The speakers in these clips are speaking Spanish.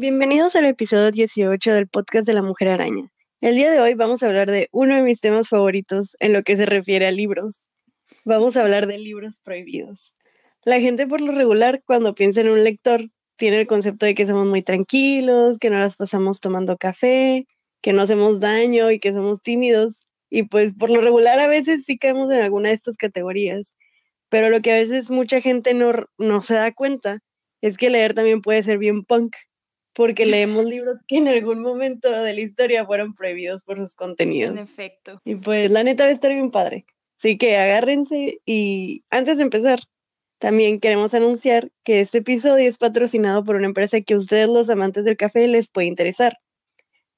Bienvenidos al episodio 18 del podcast de la Mujer Araña. El día de hoy vamos a hablar de uno de mis temas favoritos en lo que se refiere a libros. Vamos a hablar de libros prohibidos. La gente por lo regular cuando piensa en un lector tiene el concepto de que somos muy tranquilos, que no las pasamos tomando café, que no hacemos daño y que somos tímidos. Y pues por lo regular a veces sí caemos en alguna de estas categorías. Pero lo que a veces mucha gente no, no se da cuenta es que leer también puede ser bien punk porque leemos libros que en algún momento de la historia fueron prohibidos por sus contenidos. En efecto. Y pues la neta va a estar bien padre. Así que agárrense y antes de empezar, también queremos anunciar que este episodio es patrocinado por una empresa que ustedes los amantes del café les puede interesar.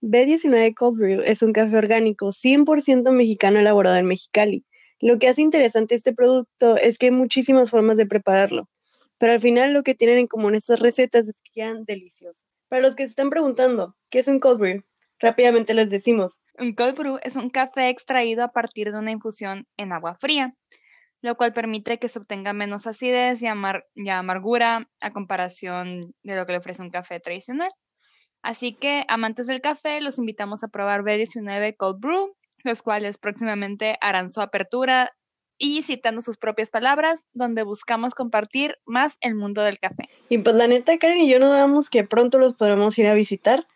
B19 Cold Brew es un café orgánico 100% mexicano elaborado en Mexicali. Lo que hace interesante este producto es que hay muchísimas formas de prepararlo, pero al final lo que tienen en común estas recetas es que quedan deliciosas. Para los que se están preguntando, ¿qué es un cold brew? Rápidamente les decimos. Un cold brew es un café extraído a partir de una infusión en agua fría, lo cual permite que se obtenga menos acidez y, amargura a comparación de lo que le ofrece un café tradicional. Así que, amantes del café, los invitamos a probar B19 Cold Brew, los cuales próximamente harán su apertura y citando sus propias palabras, donde buscamos compartir más el mundo del café. Y pues la neta, Karen y yo no damos que pronto los podremos ir a visitar.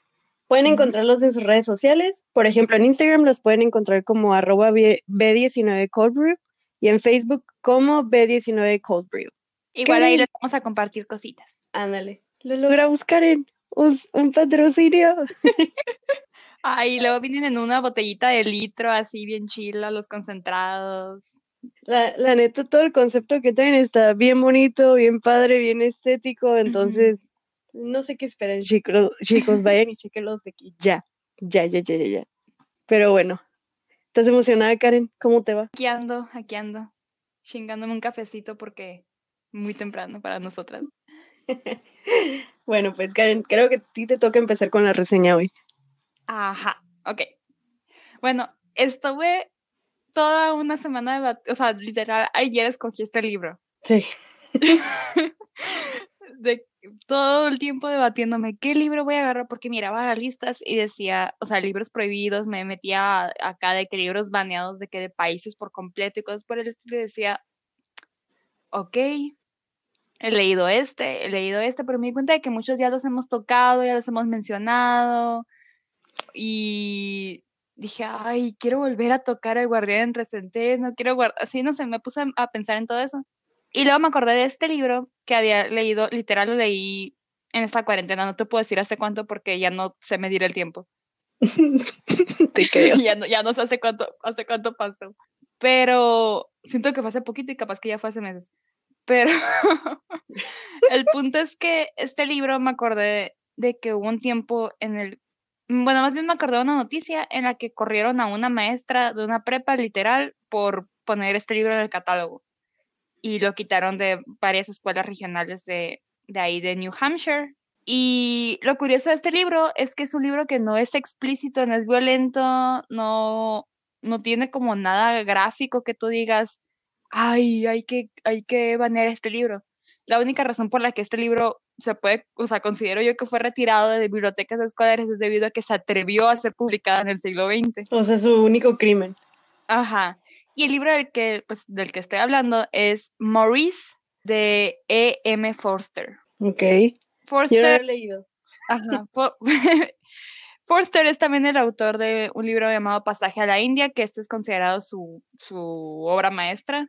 Pueden encontrarlos en sus redes sociales. Por ejemplo, en Instagram los pueden encontrar como arroba B19 Cold Brew y en Facebook como B19 Cold Brew. Igual ahí les vamos a compartir cositas. Ándale, lo logramos, Karen. Un, un patrocinio. Ahí luego vienen en una botellita de litro, así bien chila, los concentrados. La, la, neta, todo el concepto que traen está bien bonito, bien padre, bien estético. Entonces, no sé qué esperan, chicos. Chicos, vayan y chequenlos de aquí. Ya, ya, ya, ya, ya. Pero bueno, ¿estás emocionada, Karen? ¿Cómo te va? Aquí ando, aquí ando. Chingándome un cafecito porque muy temprano para nosotras. bueno, pues Karen, creo que a ti te toca empezar con la reseña hoy. Ajá, ok. Bueno, estuve toda una semana de, o sea, literal, ayer escogí este libro. Sí. de todo el tiempo debatiéndome qué libro voy a agarrar porque miraba las listas y decía, o sea, libros prohibidos, me metía acá de que libros baneados de que de países por completo y cosas por el estilo y decía, ok, he leído este, he leído este, pero me di cuenta de que muchos ya los hemos tocado, ya los hemos mencionado y dije, ay, quiero volver a tocar el guardián entre no quiero guardar, así no sé, me puse a pensar en todo eso. Y luego me acordé de este libro que había leído, literal lo leí en esta cuarentena, no te puedo decir hace cuánto porque ya no sé medir el tiempo. te creo. ya, no, ya no sé hace cuánto, hace cuánto pasó. Pero siento que fue hace poquito y capaz que ya fue hace meses. Pero el punto es que este libro me acordé de que hubo un tiempo en el bueno, más bien me acordé de una noticia en la que corrieron a una maestra de una prepa literal por poner este libro en el catálogo y lo quitaron de varias escuelas regionales de, de ahí de New Hampshire. Y lo curioso de este libro es que es un libro que no es explícito, no es violento, no, no tiene como nada gráfico que tú digas, ay, hay que, hay que banear este libro. La única razón por la que este libro se puede, o sea, considero yo que fue retirado de bibliotecas escolares es debido a que se atrevió a ser publicada en el siglo XX. O sea, su único crimen. Ajá. Y el libro del que, pues, del que estoy hablando es Maurice de E. M. Forster. Ok. Forster. Yo lo he leído. Ajá. Forster es también el autor de un libro llamado Pasaje a la India, que este es considerado su, su obra maestra.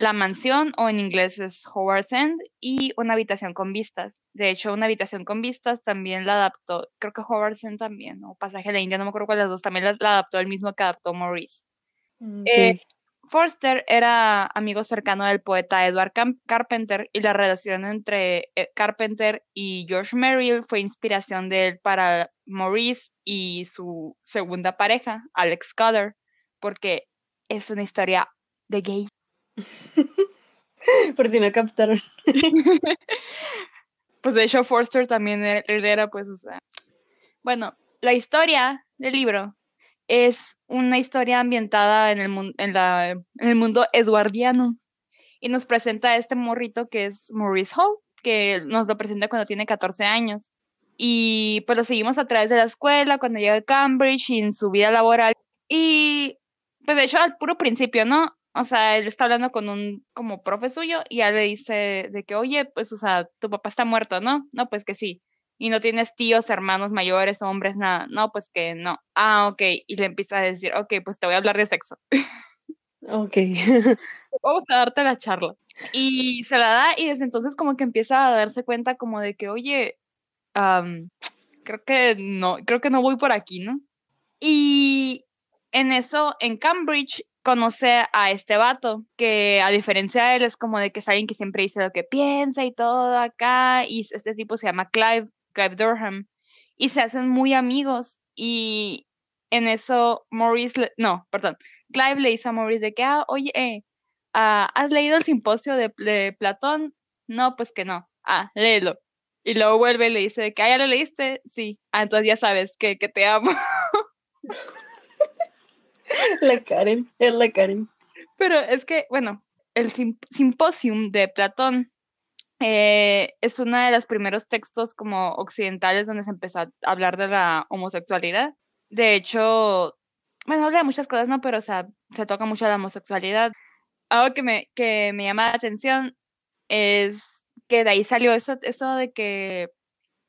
La mansión, o en inglés es Howard's End, y una habitación con vistas. De hecho, una habitación con vistas también la adaptó, creo que Howard's End también, o Pasaje a la India, no me acuerdo cuál de las dos, también la, adaptó el mismo que adaptó Maurice. Mm, eh, Forster era amigo cercano del poeta Edward Carpenter y la relación entre eh, Carpenter y George Merrill fue inspiración de él para Maurice y su segunda pareja, Alex Scudder, porque es una historia de gay. Por si no captaron. pues de hecho Forster también era, pues, o sea. Bueno, la historia del libro es una historia ambientada en el, en, la, en el mundo eduardiano y nos presenta a este morrito que es Maurice Hall, que nos lo presenta cuando tiene 14 años. Y pues lo seguimos a través de la escuela, cuando llega a Cambridge y en su vida laboral. Y pues de hecho al puro principio, ¿no? O sea, él está hablando con un como profe suyo y ya le dice de que, oye, pues, o sea, tu papá está muerto, ¿no? No, pues que sí. Y no tienes tíos, hermanos mayores, hombres, nada. No, pues que no. Ah, ok. Y le empieza a decir, ok, pues te voy a hablar de sexo. Ok. Vamos a darte la charla. Y se la da y desde entonces como que empieza a darse cuenta como de que, oye, creo que no, creo que no voy por aquí, ¿no? Y en eso, en Cambridge, conoce a este vato, que a diferencia de él es como de que es alguien que siempre dice lo que piensa y todo acá, y este tipo se llama Clive, Clive Durham, y se hacen muy amigos, y en eso Maurice, no, perdón, Clive le dice a Maurice de que, ah, oye, eh, ah, ¿has leído el simposio de, de, Platón? No, pues que no. Ah, léelo. Y luego vuelve y le dice de que, ah, ¿ya lo leíste? Sí. Ah, entonces ya sabes que, que te amo. la Karen, es la Karen. Pero es que, bueno, el simposium de Platón eh, es uno de los primeros textos como occidentales donde se empezó a hablar de la homosexualidad. De hecho, bueno, habla de muchas cosas, ¿no? Pero, o sea, se toca mucho la homosexualidad. Algo que me, que me llama la atención es que de ahí salió eso, eso de que,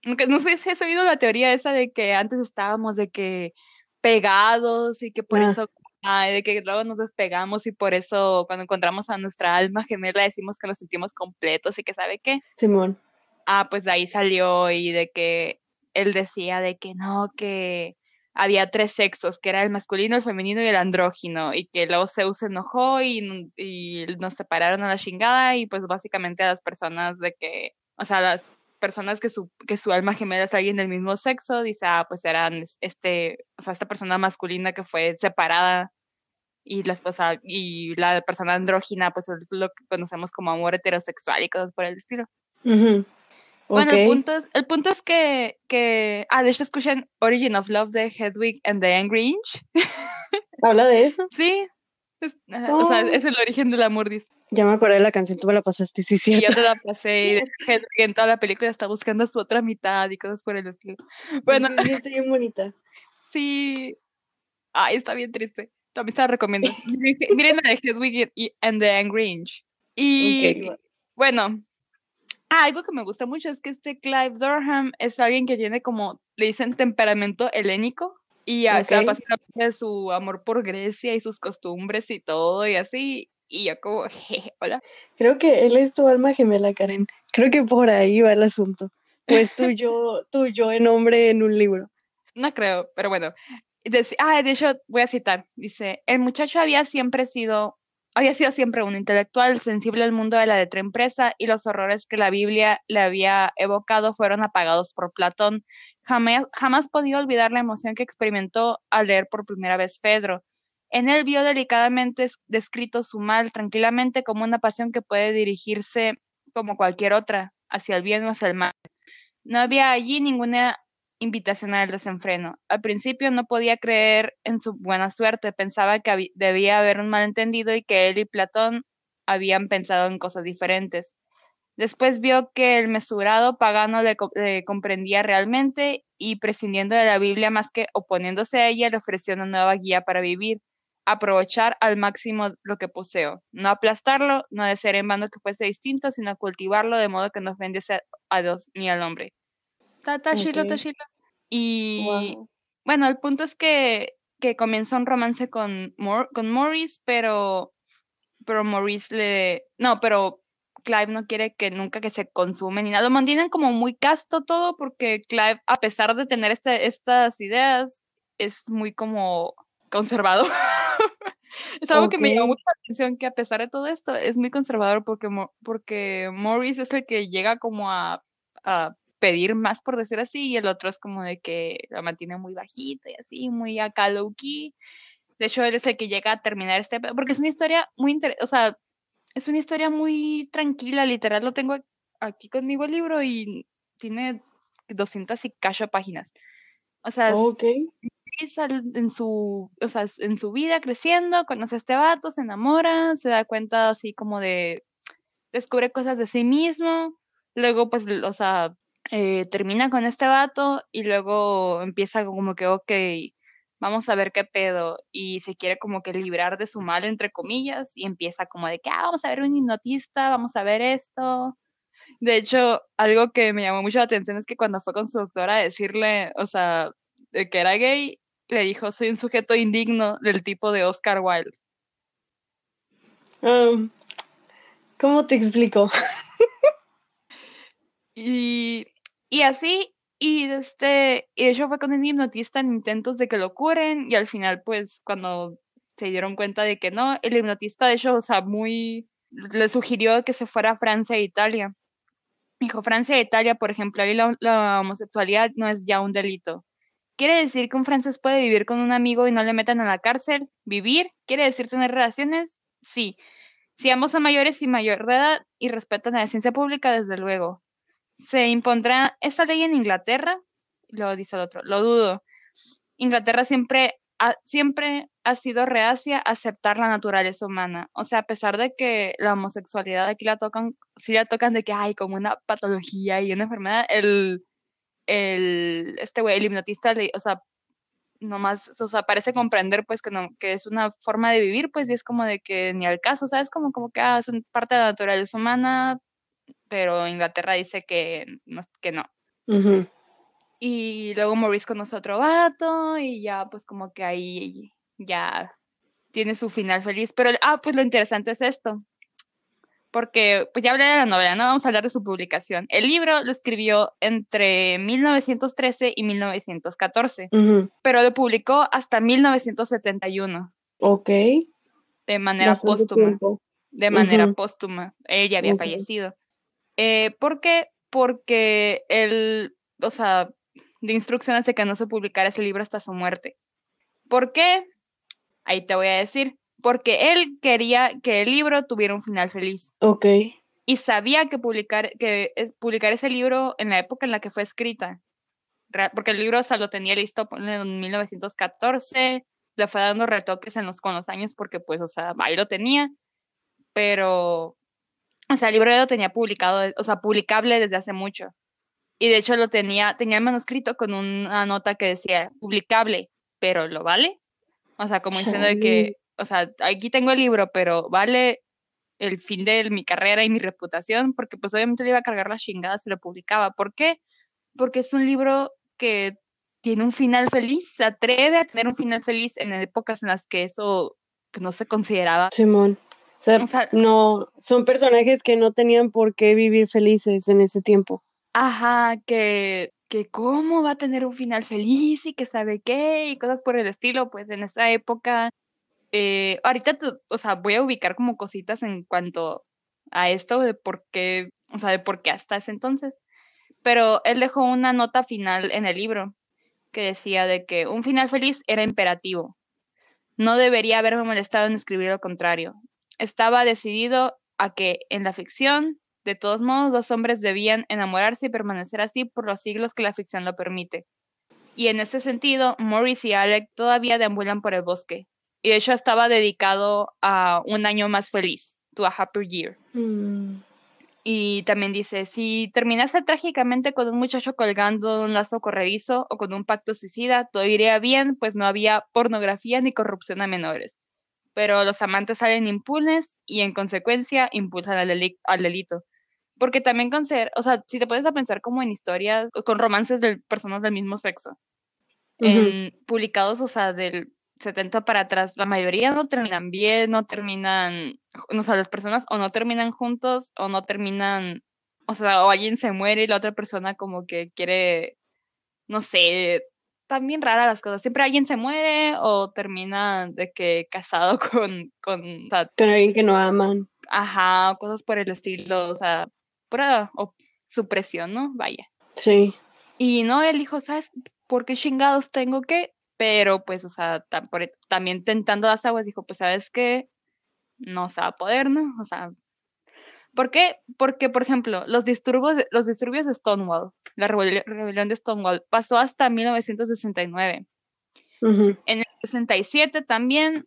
no sé si has oído la teoría esa de que antes estábamos de que pegados y que por ah. eso, de que luego nos despegamos y por eso cuando encontramos a nuestra alma gemela decimos que nos sentimos completos y que sabe qué. Simón. Ah, pues de ahí salió y de que él decía de que no, que había tres sexos, que era el masculino, el femenino y el andrógino, y que luego Zeus se enojó y, y nos separaron a la chingada y pues básicamente a las personas de que, o sea, las personas que su, que su alma gemela es alguien del mismo sexo, dice, ah, pues eran este, o sea, esta persona masculina que fue separada y la esposa y la persona andrógina, pues es lo que conocemos como amor heterosexual y cosas por el estilo. Bueno, el punto es, el punto es que, que, ah, de hecho escuchan Origin of Love de Hedwig and the Angry Inch. ¿Habla de eso? Sí, o sea, es el origen del amor, dice. Ya me acordé de la canción, tú me la pasaste, sí, sí. Y yo te la pasé, y Hedwig en toda la película está buscando a su otra mitad y cosas por el estilo. Bueno. Sí, está bien bonita. Sí. Ay, está bien triste. También se la recomiendo. Miren la de Hedwig and the Angry Inch. Y bueno, Ah, algo que me gusta mucho es que este Clive Durham es alguien que tiene como, le dicen temperamento helénico y okay. de su amor por Grecia y sus costumbres y todo y así. Y yo como, jeje, hola. Creo que él es tu alma gemela, Karen. Creo que por ahí va el asunto. Pues tú yo, tú yo en hombre en un libro. No creo, pero bueno. ah, de hecho, voy a citar. Dice, el muchacho había siempre sido había sido siempre un intelectual sensible al mundo de la letra impresa y los horrores que la Biblia le había evocado fueron apagados por Platón. Jamás, jamás podía olvidar la emoción que experimentó al leer por primera vez Fedro. En él vio delicadamente descrito su mal tranquilamente como una pasión que puede dirigirse como cualquier otra, hacia el bien o hacia el mal. No había allí ninguna invitación al desenfreno. Al principio no podía creer en su buena suerte, pensaba que debía haber un malentendido y que él y Platón habían pensado en cosas diferentes. Después vio que el mesurado pagano le, comprendía realmente y prescindiendo de la Biblia más que oponiéndose a ella, le ofreció una nueva guía para vivir, aprovechar al máximo lo que poseo, no aplastarlo, no desear en vano que fuese distinto, sino cultivarlo de modo que no ofendiese a Dios ni al hombre. Tashilo, Y bueno, el punto es que, que comienza un romance con, con Maurice, pero, pero Maurice le... No, pero Clive no quiere que nunca que se consume ni nada. Lo mantienen como muy casto todo porque Clive, a pesar de tener este, estas ideas, es muy como conservador. es algo que me llamó mucha atención que a pesar de todo esto es muy conservador porque, porque Maurice es el que llega como a, a pedir más, por decir así, y el otro es como de que la mantiene muy bajita y así, muy acá low key. De hecho, él es el que llega a terminar este, porque es una historia muy interesante, o sea, es una historia muy tranquila, literal, lo tengo aquí conmigo el libro y tiene 200 y cacho páginas. O sea, okay. Maurice en su, o sea, en su vida creciendo, conoce a este vato, se enamora, se da cuenta así como de, descubre cosas de sí mismo, luego pues, o sea, eh, termina con este vato y luego empieza como que, ok, vamos a ver qué pedo, y se quiere como que librar de su mal, entre comillas, y empieza como de que, ah, vamos a ver un hipnotista, vamos a ver esto, de hecho, algo que me llamó mucho la atención es que cuando fue con su doctora a decirle, o sea, que era gay, le dijo, soy un sujeto indigno del tipo de Oscar Wilde. Um, ¿Cómo te explico? y, y así, y este, y de hecho fue con un hipnotista en intentos de que lo curen, y al final, pues, cuando se dieron cuenta de que no, el hipnotista, de hecho, o sea, muy, le sugirió que se fuera a Francia e Italia Dijo, Francia e Italia, por ejemplo, ahí la, homosexualidad no es ya un delito. ¿Quiere decir que un francés puede vivir con un amigo y no le metan a la cárcel? ¿Vivir? ¿Quiere decir tener relaciones? Sí. Si ambos son mayores y mayor de edad y respetan la ciencia pública, desde luego. ¿Se impondrá esa ley en Inglaterra? Lo dice el otro. Lo dudo. Inglaterra siempre siempre ha sido reacia a aceptar la naturaleza humana. O sea, a pesar de que la homosexualidad aquí la tocan, sí la tocan de que hay como una patología y una enfermedad, el, el este güey, el hipnotista, o sea, nomás, o sea, parece comprender pues que no, que es una forma de vivir, pues, y es como de que ni al caso, ¿sabes? Como, como que ah, es parte de la naturaleza humana, pero Inglaterra dice que, que no. Y luego Maurice conoce a otro vato y ya pues como que ahí ya tiene su final feliz. Pero, ah, pues lo interesante es esto. Porque, pues ya hablé de la novela, no vamos a hablar de su publicación. El libro lo escribió entre 1913 y 1914, pero lo publicó hasta 1971. Ok. De manera póstuma. De manera póstuma. Ella había fallecido. Eh, ¿Por qué? Porque él, o sea, de instrucciones de que no se publicara ese libro hasta su muerte. ¿Por qué? Ahí te voy a decir. Porque él quería que el libro tuviera un final feliz. Ok. Y sabía que publicar, que publicar ese libro en la época en la que fue escrita. Porque el libro o lo tenía listo en 1914, le fue dando retoques en los, con los años porque pues, o sea, ahí lo tenía. Pero, o sea, el libro ya lo tenía publicado, o sea, publicable desde hace mucho. Y de hecho lo tenía, tenía el manuscrito con una nota que decía publicable, pero ¿lo vale? O sea, como diciendo de que, o sea, aquí tengo el libro, pero vale el fin de mi carrera y mi reputación, porque pues obviamente le iba a cargar las chingadas si lo publicaba. ¿Por qué? Porque es un libro que tiene un final feliz, se atreve a tener un final feliz en épocas en las que eso no se consideraba. Simón. o sea, no, son personajes que no tenían por qué vivir felices en ese tiempo. Ajá, que, que cómo va a tener un final feliz y que sabe qué y cosas por el estilo, pues en esa época, eh, ahorita, o sea, voy a ubicar como cositas en cuanto a esto de por qué, o sea, de por qué hasta ese entonces, pero él dejó una nota final en el libro que decía de que un final feliz era imperativo. No debería haberme molestado en escribir lo contrario. Estaba decidido a que en la ficción de todos modos, los hombres debían enamorarse y permanecer así por los siglos que la ficción lo permite. Y en ese sentido, Morris y Alec todavía deambulan por el bosque. Y de hecho estaba dedicado a un año más feliz, to a happier year. Mm. Y también dice, si terminase trágicamente con un muchacho colgando de un lazo corredizo o con un pacto suicida, todo iría bien, pues no había pornografía ni corrupción a menores. Pero los amantes salen impunes y en consecuencia impulsan al, al delito porque también con ser, o sea, si te puedes a pensar como en historias, con romances de personas del mismo sexo, en, publicados, o sea, del 70 para atrás, la mayoría no terminan bien, no terminan, o sea, las personas o no terminan juntos o no terminan, o sea, o alguien se muere y la otra persona como que quiere, no sé, también rara las cosas. Siempre alguien se muere o termina de que casado con, con, o sea, con alguien que no aman. Ajá, cosas por el estilo, o sea, pura supresión, ¿no? Vaya. Sí. Y no, él dijo, ¿sabes por qué chingados tengo que? Pero pues, o sea, también tentando las aguas, dijo, pues, ¿sabes qué? No se va a poder, ¿no? O sea, ¿por qué? Porque, por ejemplo, los disturbios, los disturbios de Stonewall, la rebelión de Stonewall, pasó hasta 1969. En el 67 también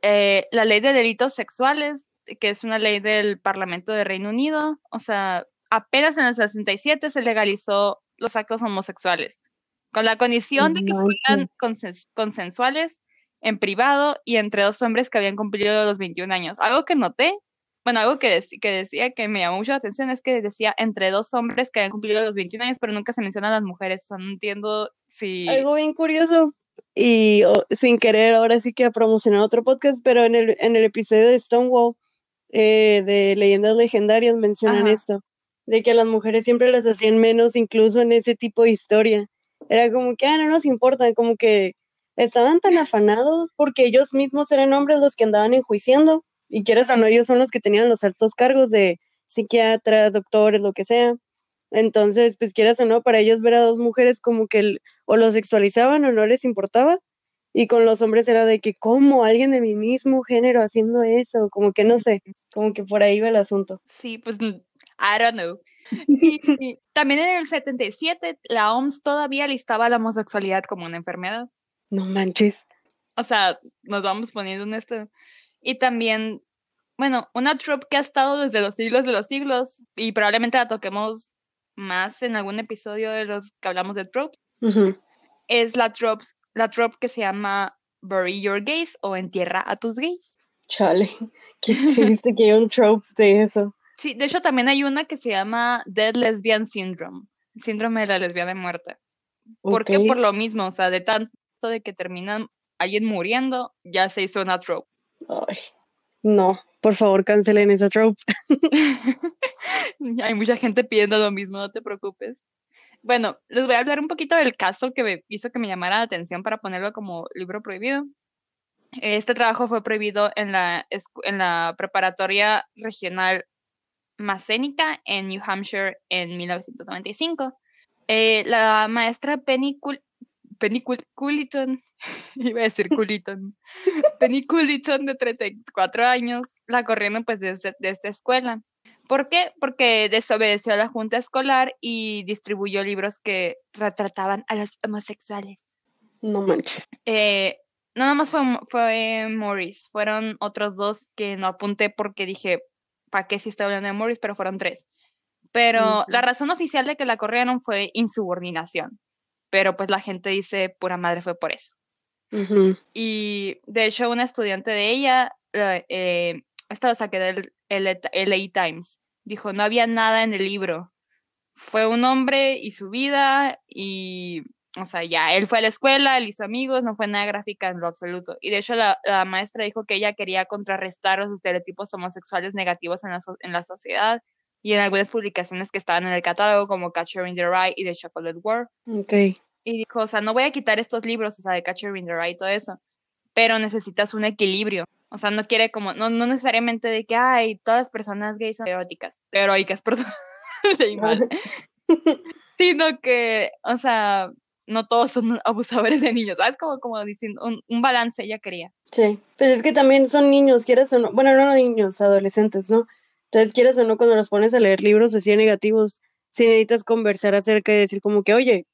eh, la ley de delitos sexuales, que es una ley del Parlamento de Reino Unido, o sea, apenas en el 67 se legalizó los actos homosexuales, con la condición de que fueran consensuales en privado y entre dos hombres que habían cumplido los 21 años. Algo que noté, bueno, algo que, que decía que me llamó mucho la atención es que decía entre dos hombres que habían cumplido los 21 años, pero nunca se mencionan las mujeres. O sea, no entiendo si... Algo bien curioso, y sin querer ahora sí que a promocionar otro podcast, pero en el, en el episodio de Stonewall eh, de Leyendas Legendarias mencionan esto, de que a las mujeres siempre las hacían menos incluso en ese tipo de historia. Era como que, ah, no nos importa, como que estaban tan afanados porque ellos mismos eran hombres los que andaban enjuiciando y quieras o no, ellos son los que tenían los altos cargos de psiquiatras, doctores, lo que sea. Entonces, pues quieras o no, para ellos ver a dos mujeres como que o lo sexualizaban o no les importaba. Y con los hombres era de que, ¿cómo? Alguien de mi mismo género haciendo eso, como que no sé, como que por ahí va el asunto. Sí, pues, I don't know. Y, también en el 77 la OMS todavía listaba la homosexualidad como una enfermedad. No manches. O sea, nos vamos poniendo en esto. Y también, bueno, una trope que ha estado desde los siglos de los siglos y probablemente la toquemos más en algún episodio de los que hablamos de tropes, es la trope, la trope que se llama Bury Your Gays o Entierra a tus gays. Chale, qué triste que hay un trope de eso. Sí, de hecho también hay una que se llama Dead Lesbian Syndrome, síndrome de la lesbiana muerta. ¿Por qué? Por lo mismo, o sea, de tanto de que terminan alguien muriendo, ya se hizo una trope. Ay, no, por favor, cancelen esa trope. Hay mucha gente pidiendo lo mismo, no te preocupes. Bueno, les voy a hablar un poquito del caso que me hizo que me llamara la atención para ponerlo como libro prohibido. Este trabajo fue prohibido en la, en la preparatoria regional Macénica en New Hampshire en 1995. Eh, la maestra Penny Penny Culliton, iba a decir Culliton, Penny Culliton de 34 años, la corrieron pues de, de esta escuela. ¿Por qué? Porque desobedeció a la junta escolar y distribuyó libros que retrataban a los homosexuales. No manches. Eh, no nada más fue, fue Morris, fueron otros dos que no apunté porque dije, ¿para qué si está hablando de Morris? Pero fueron tres. Pero la razón oficial de que la corrieron fue insubordinación pero pues la gente dice, pura madre fue por eso. Y de hecho una estudiante de ella, eh, esta la saqué del LA Times, dijo, no había nada en el libro. Fue un hombre y su vida y, o sea, ya, él fue a la escuela, él hizo amigos, no fue nada gráfica en lo absoluto. Y de hecho la, maestra dijo que ella quería contrarrestar los estereotipos homosexuales negativos en la, en la sociedad y en algunas publicaciones que estaban en el catálogo como Catcher in the Rye y The Chocolate War. Okay. Y dijo, o sea, no voy a quitar estos libros, o sea, de Catcher in the Rye y todo eso, pero necesitas un equilibrio. O sea, no quiere como, no, no necesariamente de que, hay todas las personas gays son eróticas, heroicas, perdón, sino que, o sea, no todos son abusadores de niños, ¿sabes? Como, como diciendo, un, un, balance ella quería. Sí, pues es que también son niños, quieres o no, bueno, no niños, adolescentes, ¿no? Entonces, quieres o no, cuando los pones a leer libros así negativos, si necesitas conversar acerca de decir como que, oye,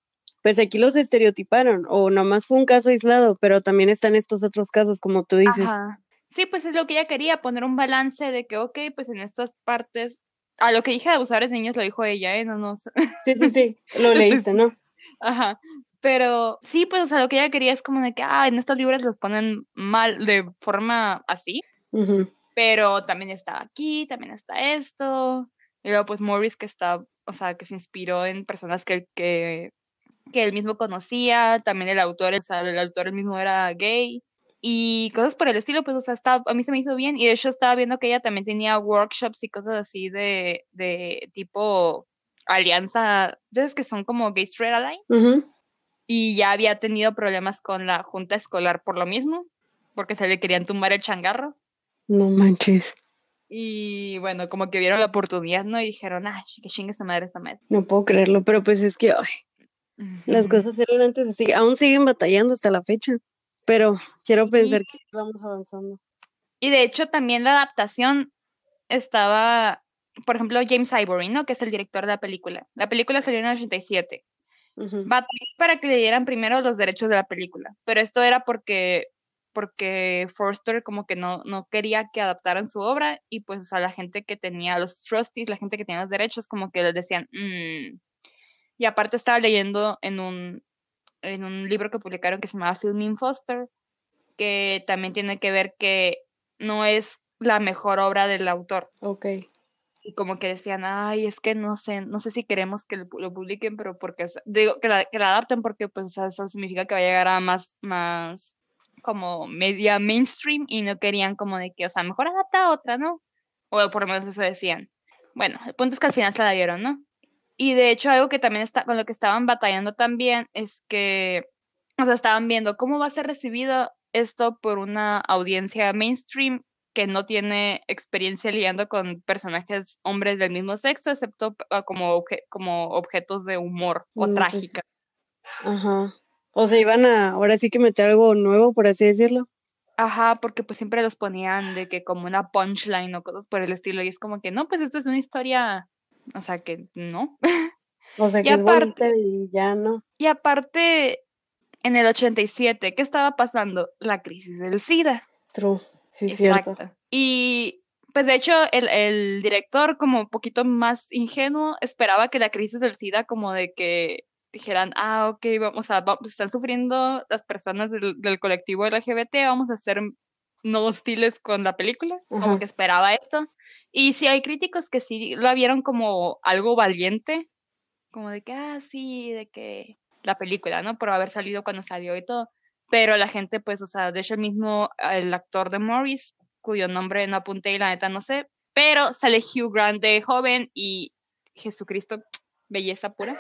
pues aquí los estereotiparon o nomás fue un caso aislado, pero también están estos otros casos, como tú dices. Sí, pues es lo que ella quería, poner un balance de que, ok, pues en estas partes, a lo que dije de abusadores niños lo dijo ella, ¿eh? No, no Sí, sí, sí, lo leíste, ¿no? Ajá. Pero sí, pues, o sea, lo que ella quería es como de que, ah, en estos libros los ponen mal, de forma así. Pero también está aquí, también está esto. Y luego, pues, Morris que está, o sea, que se inspiró en personas que, que que él mismo conocía, también el autor, o sea, el autor él mismo era gay y cosas por el estilo, pues, o sea, está, a mí se me hizo bien y de hecho estaba viendo que ella también tenía workshops y cosas así de, de tipo alianza, ¿sabes que son como Gay Straight Alliance? Y ya había tenido problemas con la junta escolar por lo mismo, porque se le querían tumbar el changarro. No manches. Y bueno, como que vieron la oportunidad, ¿no? Y dijeron, ay, que chingue esa madre esta madre. No puedo creerlo, pero pues es que, ay, las cosas eran antes así, aún siguen batallando hasta la fecha, pero quiero pensar que vamos avanzando. Y de hecho también la adaptación estaba, por ejemplo, James Ivory, ¿no? Que es el director de la película. La película salió en el 87. para que le dieran primero los derechos de la película, pero esto era porque porque Forster como que no, no quería que adaptaran su obra y pues a la gente que tenía los trustees, la gente que tenía los derechos, como que les decían, mm". y aparte estaba leyendo en un, en un libro que publicaron que se llamaba Filming Foster, que también tiene que ver que no es la mejor obra del autor. Ok y como que decían, ay, es que no sé, no sé si queremos que lo, publiquen, pero porque, digo, que la, que la adapten porque pues eso significa que va a llegar a más, más como media mainstream y no querían como de que, o sea, mejor adapta a otra, ¿no? O por lo menos eso decían. Bueno, el punto es que al final se la dieron, ¿no? Y de hecho algo que también está, con lo que estaban batallando también es que, o sea, estaban viendo cómo va a ser recibido esto por una audiencia mainstream que no tiene experiencia lidiando con personajes hombres del mismo sexo, excepto ah, como, como objetos de humor o mm, pues trágica. Ajá. O sea, iban a ahora sí que meter algo nuevo, por así decirlo. Ajá, porque pues siempre los ponían de que como una punchline o cosas por el estilo. Y es como que no, pues esto es una historia. O sea que no. O sea que es aparte, y ya no. Y aparte, en el 87, ¿qué estaba pasando? La crisis del SIDA. True. Sí, Exacto. cierto. Y pues de hecho el, el, director como un poquito más ingenuo esperaba que la crisis del SIDA como de que dijeran, ah, ok, vamos a, vamos, están sufriendo las personas del, del, colectivo LGBT, vamos a ser no hostiles con la película, como que esperaba esto. Y sí hay críticos que sí la vieron como algo valiente, como de que, ah, sí, de que la película, ¿no? Por haber salido cuando salió y todo pero la gente, pues, o sea, de hecho el mismo, el actor de Morris, cuyo nombre no apunté y la neta no sé, pero sale Hugh Grant de joven y Jesucristo, belleza pura.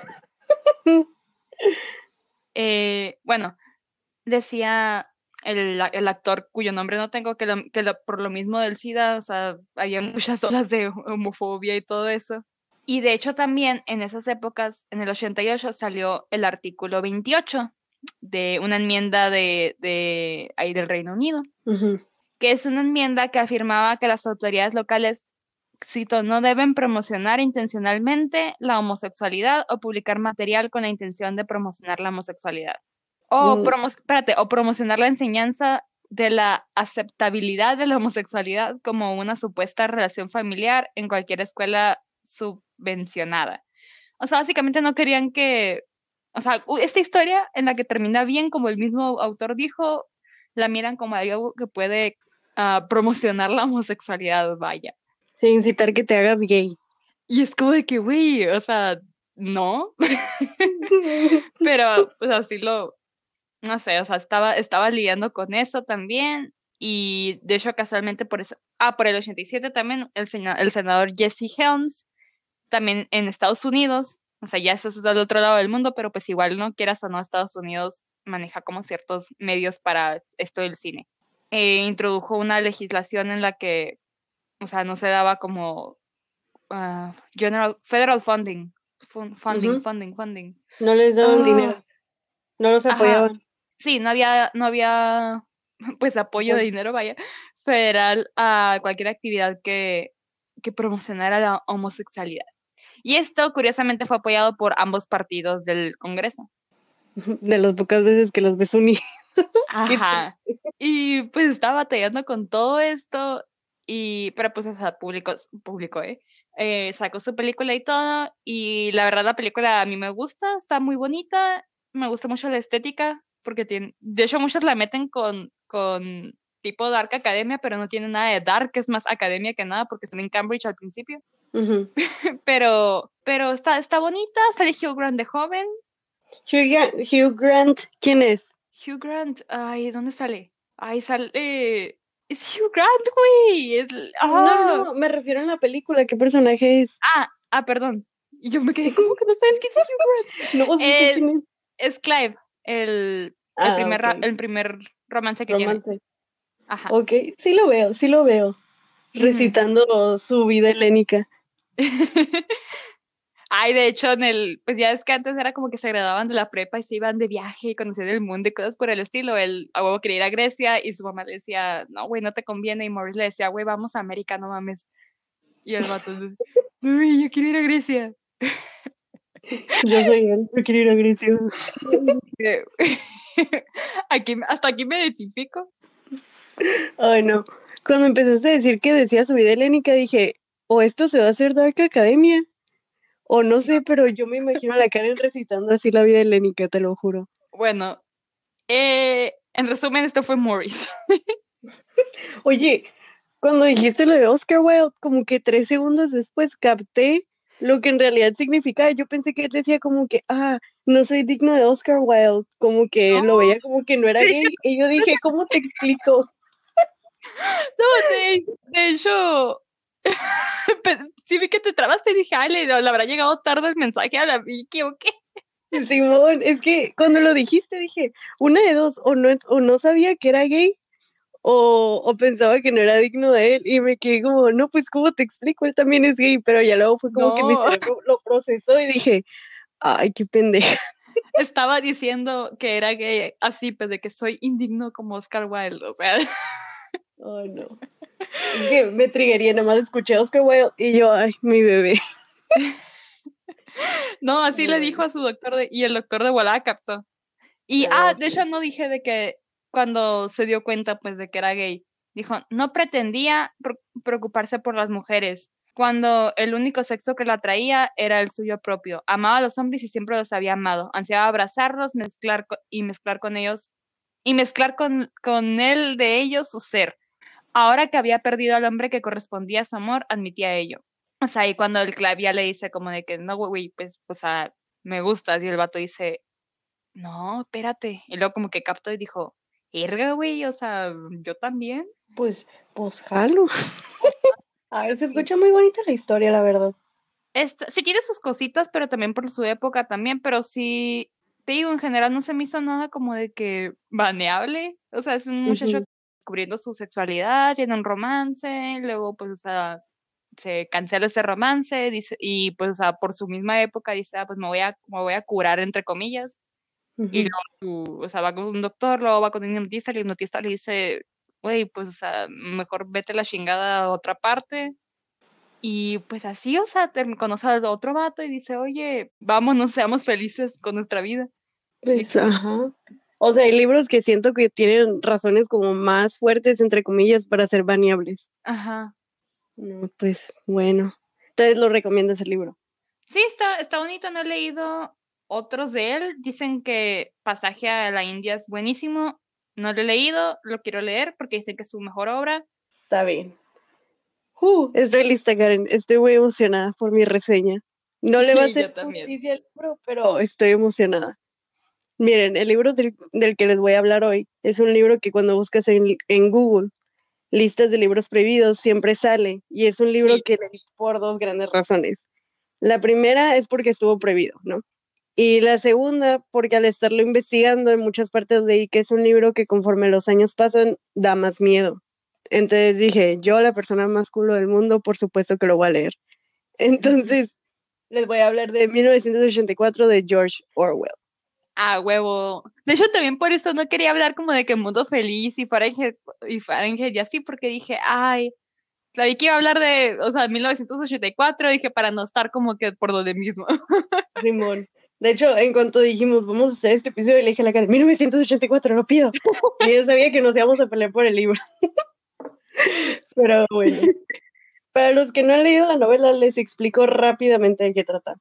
eh, bueno, decía el, el, actor cuyo nombre no tengo, que, que por lo mismo del SIDA, o sea, había muchas olas de homofobia y todo eso. Y de hecho también en esas épocas, en el 88, salió el artículo 28, de una enmienda de, de ahí del Reino Unido, que es una enmienda que afirmaba que las autoridades locales, cito, no deben promocionar intencionalmente la homosexualidad o publicar material con la intención de promocionar la homosexualidad. O, mm. o promocionar la enseñanza de la aceptabilidad de la homosexualidad como una supuesta relación familiar en cualquier escuela subvencionada. O sea, básicamente no querían que o sea, esta historia en la que termina bien, como el mismo autor dijo, la miran como algo que puede uh, promocionar la homosexualidad, vaya. Sí, incitar que te hagas gay. Y es como de que, güey, o sea, no. Pero, pues así lo, no sé, o sea, estaba, estaba lidiando con eso también. Y de hecho, casualmente por eso, ah, por el 87 también, el, el senador Jesse Helms, también en Estados Unidos, o sea, ya eso es del otro lado del mundo, pero pues igual no quieras o no, Estados Unidos maneja como ciertos medios para esto del cine. Eh, introdujo una legislación en la que, o sea, no se daba como uh, general, federal funding, funding, funding, funding. No les daban ah. dinero, no los apoyaban. Sí, no había, no había, pues apoyo de dinero, vaya, federal a cualquier actividad que, que promocionara la homosexualidad. Y esto, curiosamente, fue apoyado por ambos partidos del Congreso. De las pocas veces que los ves unidos. Ajá. y pues estaba batallando con todo esto. Y, pero pues, o sea, publicó, ¿eh? ¿eh? Sacó su película y todo. Y la verdad, la película a mí me gusta, está muy bonita. Me gusta mucho la estética, porque tiene, de hecho, muchos la meten con, con tipo Dark Academia, pero no tiene nada de Dark, es más academia que nada, porque están en Cambridge al principio. pero, pero está, está bonita, sale Hugh Grant de joven. Hugh, Grant, ¿quién es? Hugh Grant, ay, ¿dónde sale? Ay, sale... es Hugh Grant, güey. No, no, ah. me refiero a la película, ¿qué personaje es? Ah, ah, perdón. Y yo me quedé, ¿cómo que no sabes quién es Hugh Grant? no, sé quién es. Es Clive, el, el, ah, primer, el primer romance que romance. tiene. Ajá. Ok, sí lo veo, sí lo veo. Recitando su vida helénica. Ay, de hecho, en el, pues ya es que antes era como que se graduaban de la prepa y se iban de viaje y conocían el mundo y cosas por el estilo. Él a huevo quería ir a Grecia y su mamá le decía, no, güey, no te conviene. Y Morris le decía, güey, vamos a América, no mames. Y el vato, uy, yo quiero ir a Grecia. Yo soy él, no quiero ir agresivo. aquí, hasta aquí me identifico. Ay, no. Cuando empezaste a decir que decía su vida helénica, dije, o esto se va a hacer Dark Academia, o no sé, pero yo me imagino a la Karen recitando así la vida helénica, te lo juro. Bueno, eh, en resumen, esto fue Morris. Oye, cuando dijiste lo de Oscar Wilde, como que tres segundos después capté lo que en realidad significaba. Yo pensé que él decía como que, ah, no soy digno de Oscar Wilde, como que lo veía como que no era gay. Y yo dije, ¿cómo te explico? No, de, de hecho, sí vi que te trabaste y dije, ay, le, habrá llegado tarde el mensaje a la Vicky o qué. Simón, es que cuando lo dijiste dije, una de dos, o no, o no sabía que era gay, o, o, pensaba que no era digno de él, y me quedé como, no, pues, ¿cómo te explico? Él también es gay, pero ya luego fue como que mi cerebro lo procesó y dije, ay, qué pendeja. Estaba diciendo que era gay así, pues de que soy indigno como Oscar Wilde, o sea. Ay, no. Que me triguería, nomás escuché Oscar Wilde y yo, ay, mi bebé. No, así le dijo a su doctor de, y el doctor de volada captó. Y, ah, de hecho no dije de que cuando se dio cuenta pues de que era gay, dijo, no pretendía preocuparse por las mujeres, cuando el único sexo que la atraía era el suyo propio. Amaba a los hombres y siempre los había amado. Ansiaba abrazarlos, mezclar y mezclar con ellos y mezclar con, con él de ellos su ser. Ahora que había perdido al hombre que correspondía a su amor, admitía ello. O sea, y cuando el clavia le dice como de que no, güey, pues, o sea, me gustas, y el vato dice, no, espérate. Y luego como que captó y dijo, erga, güey, o sea, yo también. Pues, pues jalo. a ver, se escucha muy bonita la historia, la verdad. Esta, sí tiene sus cositas, pero también por su época también, pero sí, te digo, en general no se me hizo nada como de que baneable. O sea, es un muchacho descubriendo su sexualidad, tiene un romance, luego pues, o sea, se cancela ese romance, dice, y pues, o sea, por su misma época dice, ah, pues me voy a, me voy a curar, entre comillas. Y luego, o sea, va con un doctor, luego va con un hipnotista, y el hipnotista le dice, güey, pues, o sea, mejor vete la chingada a otra parte. Y pues así, o sea, conoce al otro vato y dice, oye, vámonos, seamos felices con nuestra vida. Pues, ajá. O sea, hay libros que siento que tienen razones como más fuertes, entre comillas, para ser baneables. Ajá. No, pues bueno. Entonces lo recomiendas el libro. Sí, está, está bonito, no he leído otros de él. Dicen que Pasaje a la India es buenísimo. No lo he leído, lo quiero leer porque dicen que es su mejor obra. Está bien. Uh, estoy lista, Karen. Estoy muy emocionada por mi reseña. No le va a hacer justicia al libro, pero estoy emocionada. Miren, el libro del, que les voy a hablar hoy es un libro que cuando buscas en, Google listas de libros prohibidos siempre sale y es un libro que leí por dos grandes razones. La primera es porque estuvo prohibido, ¿no? Y la segunda, porque al estarlo investigando en muchas partes leí que es un libro que conforme los años pasan da más miedo. Entonces dije, yo, la persona más culo del mundo, por supuesto que lo voy a leer. Entonces, les voy a hablar de 1984 de George Orwell. Ah, huevo. De hecho, también por eso no quería hablar como de que mundo feliz y Fahrenheit y, Fahrenheit y así, porque dije, ay, la vi que iba a hablar de, o sea, 1984, dije, para no estar como que por donde mismo. Simón. De hecho, en cuanto dijimos, vamos a hacer este episodio, le dije a la cara, 1984, lo pido. Y yo sabía que nos íbamos a pelear por el libro. Pero bueno. Para los que no han leído la novela, les explico rápidamente de qué trata.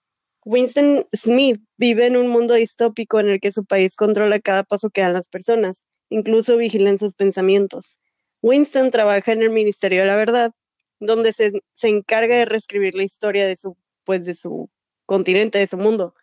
Winston Smith vive en un mundo distópico en el que su país controla cada paso que dan las personas, incluso vigilan sus pensamientos. Winston trabaja en el Ministerio de la Verdad, donde se, se, encarga de reescribir la historia de su, pues, de su continente, de su mundo.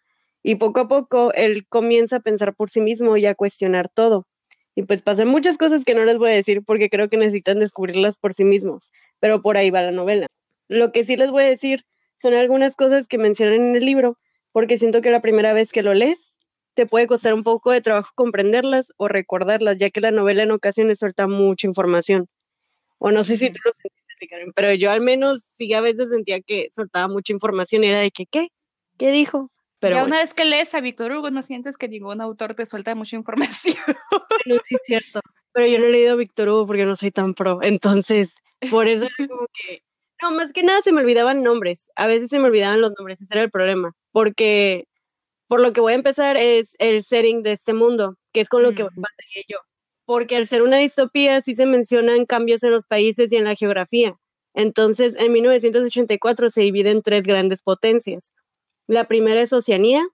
Y poco a poco él comienza a pensar por sí mismo y a cuestionar todo. Y pues pasan muchas cosas que no les voy a decir porque creo que necesitan descubrirlas por sí mismos, pero por ahí va la novela. Lo que sí les voy a decir son algunas cosas que mencionan en el libro, porque siento que la primera vez que lo lees te puede costar un poco de trabajo comprenderlas o recordarlas, ya que la novela en ocasiones suelta mucha información. O no sé si tú lo sentiste, Karen, pero yo al menos sí a veces sentía que soltaba mucha información y era de que, ¿qué? ¿Qué dijo? Pero ya una vez que lees a Víctor Hugo, no sientes que ningún autor te suelta mucha información. No, sí es cierto. Pero yo no he leído a Víctor Hugo porque no soy tan pro. Entonces, por eso es como que no, más que nada se me olvidaban nombres. A veces se me olvidaban los nombres, ese era el problema. porque por lo que voy a empezar es el setting de este mundo, que es con lo que batallé yo. Porque al ser una distopía sí se mencionan cambios en los países y en la geografía. Entonces, en 1984 se divide en tres grandes potencias. La primera es Oceanía,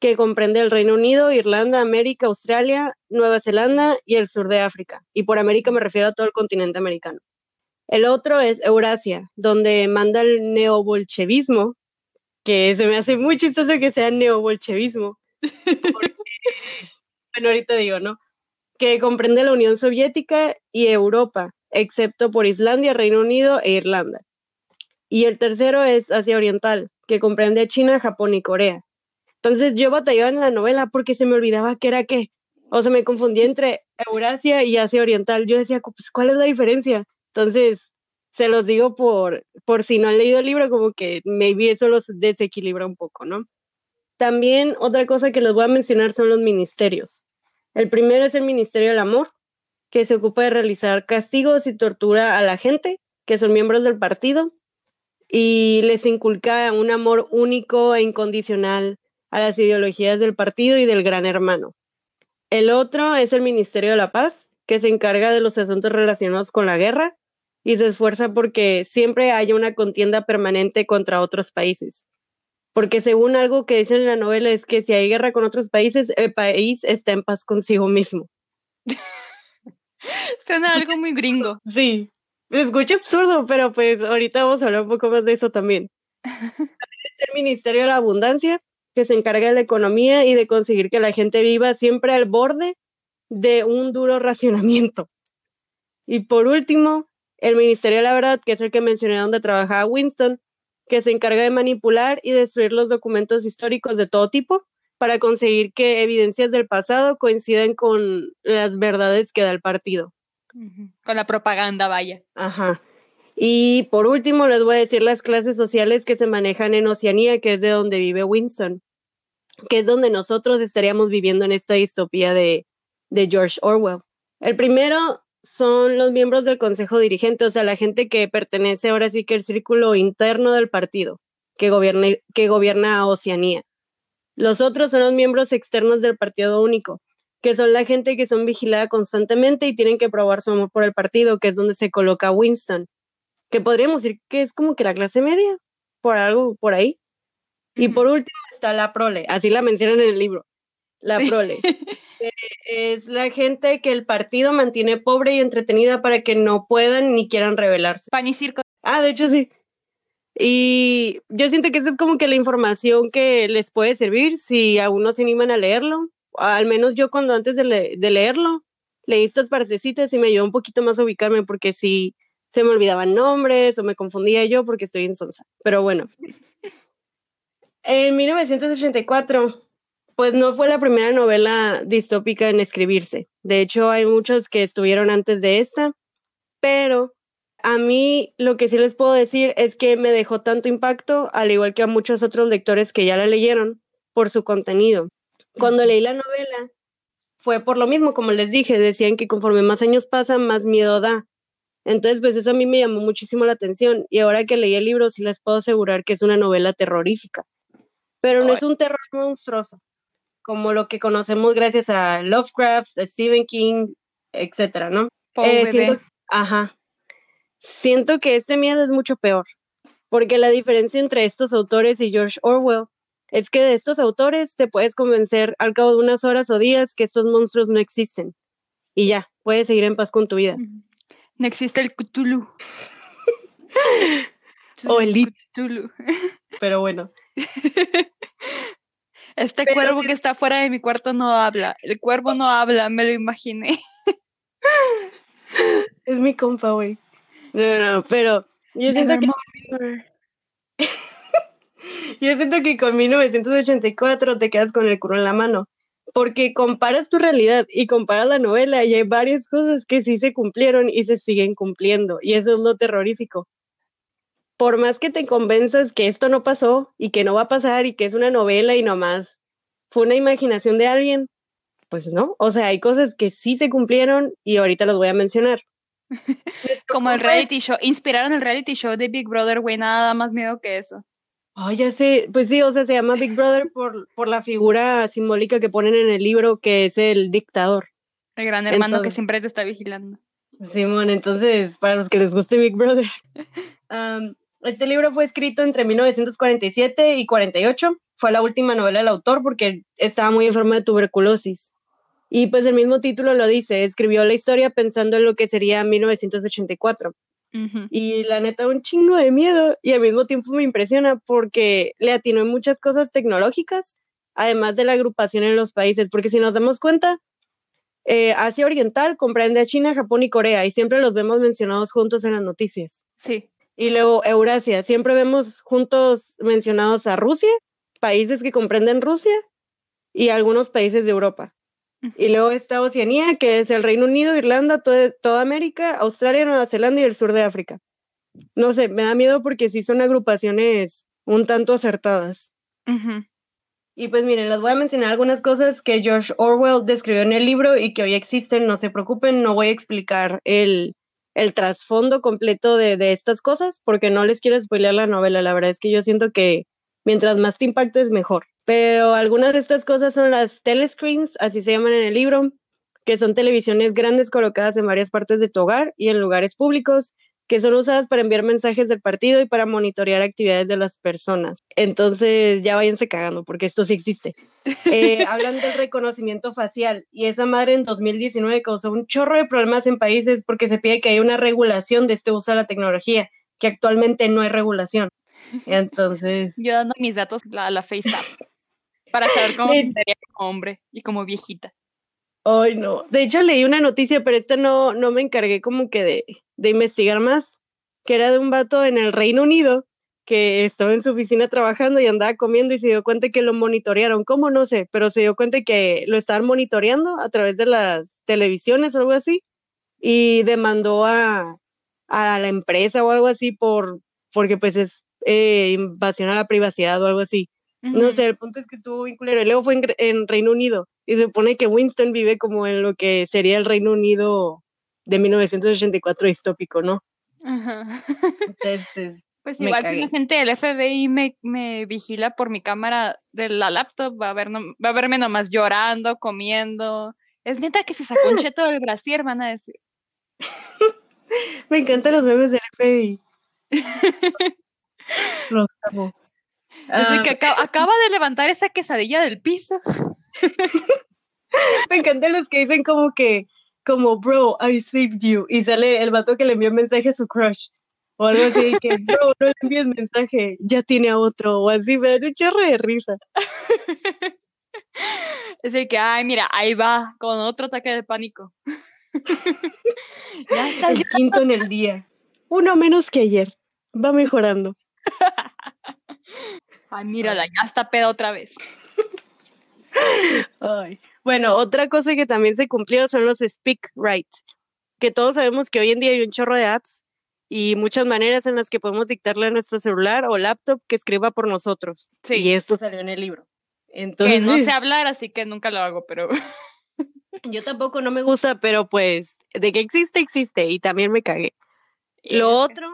que comprende el Reino Unido, Irlanda, América, Australia, Nueva Zelanda y el sur de África. Y por América me refiero a todo el continente americano. El otro es Eurasia, donde manda el neobolchevismo, que se me hace muy chistoso que sea neobolchevismo. bueno, ahorita digo, ¿no? Que comprende la Unión Soviética y Europa, excepto por Islandia, Reino Unido e Irlanda. Y el tercero es Asia Oriental, que comprende China, Japón y Corea. Entonces yo batallaba en la novela porque se me olvidaba qué era qué. O sea, me confundía entre Eurasia y Asia Oriental. Yo decía, pues, ¿cuál es la diferencia? Entonces, se los digo por, por si no han leído el libro, como que maybe eso los desequilibra un poco, ¿no? También otra cosa que les voy a mencionar son los ministerios. El primero es el Ministerio del Amor, que se ocupa de realizar castigos y tortura a la gente, que son miembros del partido, y les inculca un amor único e incondicional a las ideologías del partido y del gran hermano. El otro es el Ministerio de la Paz, que se encarga de los asuntos relacionados con la guerra y se esfuerza porque siempre haya una contienda permanente contra otros países. Porque según algo que dicen en la novela es que si hay guerra con otros países, el país está en paz consigo mismo. Suena algo muy gringo. Sí, me escucha absurdo, pero pues ahorita vamos a hablar un poco más de eso también. También el Ministerio de la Abundancia, que se encarga de la economía y de conseguir que la gente viva siempre al borde de un duro racionamiento. Y por último, el Ministerio de la Verdad, que es el que mencioné donde trabajaba Winston, que se encarga de manipular y destruir los documentos históricos de todo tipo para conseguir que evidencias del pasado coincidan con las verdades que da el partido. Con la propaganda, vaya. Ajá. Y por último, les voy a decir las clases sociales que se manejan en Oceanía, que es de donde vive Winston, que es donde nosotros estaríamos viviendo en esta distopía de, de George Orwell. El primero son los miembros del consejo dirigente, o sea, la gente que pertenece ahora sí que al círculo interno del partido, que, gobierne, que gobierna a Oceanía. Los otros son los miembros externos del partido único, que son la gente que son vigilada constantemente y tienen que probar su amor por el partido, que es donde se coloca Winston, que podríamos decir que es como que la clase media, por algo por ahí. Y por último está la prole, así la mencionan en el libro, la prole. es la gente que el partido mantiene pobre y entretenida para que no puedan ni quieran rebelarse. Pan y circo. Ah, de hecho sí. Y yo siento que esa es como que la información que les puede servir si aún no se animan a leerlo. Al menos yo cuando antes de, leerlo, leí estas partecitas y me ayudó un poquito más a ubicarme porque si se me olvidaban nombres o me confundía yo porque estoy en sonsa. Pero bueno. En 1984 pues no fue la primera novela distópica en escribirse. De hecho, hay muchas que estuvieron antes de esta, pero a mí lo que sí les puedo decir es que me dejó tanto impacto, al igual que a muchos otros lectores que ya la leyeron, por su contenido. Cuando leí la novela, fue por lo mismo, como les dije, decían que conforme más años pasan, más miedo da. Entonces, pues eso a mí me llamó muchísimo la atención y ahora que leí el libro sí les puedo asegurar que es una novela terrorífica, pero no es un terror monstruoso, como lo que conocemos gracias a Lovecraft, Stephen King, etcétera, ¿no? Eh, siento, ajá. Siento que este miedo es mucho peor, porque la diferencia entre estos autores y George Orwell es que de estos autores te puedes convencer al cabo de unas horas o días que estos monstruos no existen. Y ya, puedes seguir en paz con tu vida. No existe el Cthulhu. o el Cthulhu. Pero bueno. Este cuervo que está fuera de mi cuarto no habla. El cuervo no habla, me lo imaginé. Es mi compa, güey. No, no, pero yo siento que. yo siento que con 1984 te quedas con el culo en la mano. Porque comparas tu realidad y comparas la novela y hay varias cosas que sí se cumplieron y se siguen cumpliendo. Y eso es lo terrorífico por más que te convenzas que esto no pasó y que no va a pasar y que es una novela y nomás fue una imaginación de alguien, pues no. O sea, hay cosas que sí se cumplieron y ahorita los voy a mencionar. Como el reality show, inspiraron el reality show de Big Brother, güey, nada más miedo que eso. Oh, ya sé, pues sí, o sea, se llama Big Brother por, por la figura simbólica que ponen en el libro, que es el dictador. El gran hermano que siempre te está vigilando. Simón, entonces, para los que les guste Big Brother. este libro fue escrito entre 1947 y 48. Fue la última novela del autor porque estaba muy enfermo de tuberculosis. Y pues el mismo título lo dice, escribió la historia pensando en lo que sería 1984. Y la neta, un chingo de miedo y al mismo tiempo me impresiona porque le atinó en muchas cosas tecnológicas, además de la agrupación en los países, porque si nos damos cuenta, eh, Asia Oriental comprende a China, Japón y Corea y siempre los vemos mencionados juntos en las noticias. Sí. Y luego Eurasia, siempre vemos juntos mencionados a Rusia, países que comprenden Rusia y algunos países de Europa. Y luego está Oceanía, que es el Reino Unido, Irlanda, toda América, Australia, Nueva Zelanda y el sur de África. No sé, me da miedo porque sí son agrupaciones un tanto acertadas. Y pues miren, les voy a mencionar algunas cosas que George Orwell describió en el libro y que hoy existen. No se preocupen, no voy a explicar el, el trasfondo completo de, de, estas cosas porque no les quiero spoilear la novela. La verdad es que yo siento que mientras más te impactes, mejor. Pero algunas de estas cosas son las telescreens, así se llaman en el libro, que son televisiones grandes colocadas en varias partes de tu hogar y en lugares públicos, que son usadas para enviar mensajes del partido y para monitorear actividades de las personas. Entonces ya váyanse cagando, porque esto sí existe. Eh, hablan del reconocimiento facial y esa madre en 2019 causó un chorro de problemas en países porque se pide que haya una regulación de este uso de la tecnología, que actualmente no hay regulación. Entonces... Yo dando mis datos a la FaceApp para saber cómo sería como hombre y como viejita. Ay, no. De hecho, leí una noticia, pero esta no, no me encargué como que de, de investigar más, que era de un vato en el Reino Unido que estaba en su oficina trabajando y andaba comiendo y se dio cuenta que lo monitorearon. ¿Cómo? No sé, pero se dio cuenta que lo estaban monitoreando a través de las televisiones o algo así y demandó a, a la empresa o algo así por porque pues es eh, invasión a la privacidad o algo así. No sé, el punto es que estuvo bien culero. Y luego fue en, Reino Unido. Y se supone que Winston vive como en lo que sería el Reino Unido de 1984 distópico, ¿no? Ajá. pues igual si la gente del FBI me, me, vigila por mi cámara de la laptop, va a, ver va a verme nomás llorando, comiendo. Es neta que se sacó un cheto del brasier, van a decir. me encantan los memes del FBI. Los amo. Así que ah, acaba, de levantar esa quesadilla del piso. Me encantan los que dicen como que, como, bro, I saved you. Y sale el vato que le envió mensaje a su crush. O algo así, que, bro, no le envíes mensaje, ya tiene a otro. O así, me da un chorro de risa. Así que, ay, mira, ahí va, con otro ataque de pánico. ya está el quinto en el día. Uno menos que ayer. Va mejorando. Ay, mírala, ya está pedo otra vez. Ay. Bueno, otra cosa que también se cumplió son los speak right, que todos sabemos que hoy en día hay un chorro de apps y muchas maneras en las que podemos dictarle a nuestro celular o laptop que escriba por nosotros. Sí. Y esto salió en el libro. Entonces, que no sé hablar, así que nunca lo hago, pero... Yo tampoco no me gusta, pero pues de que existe, existe y también me cagué. Lo otro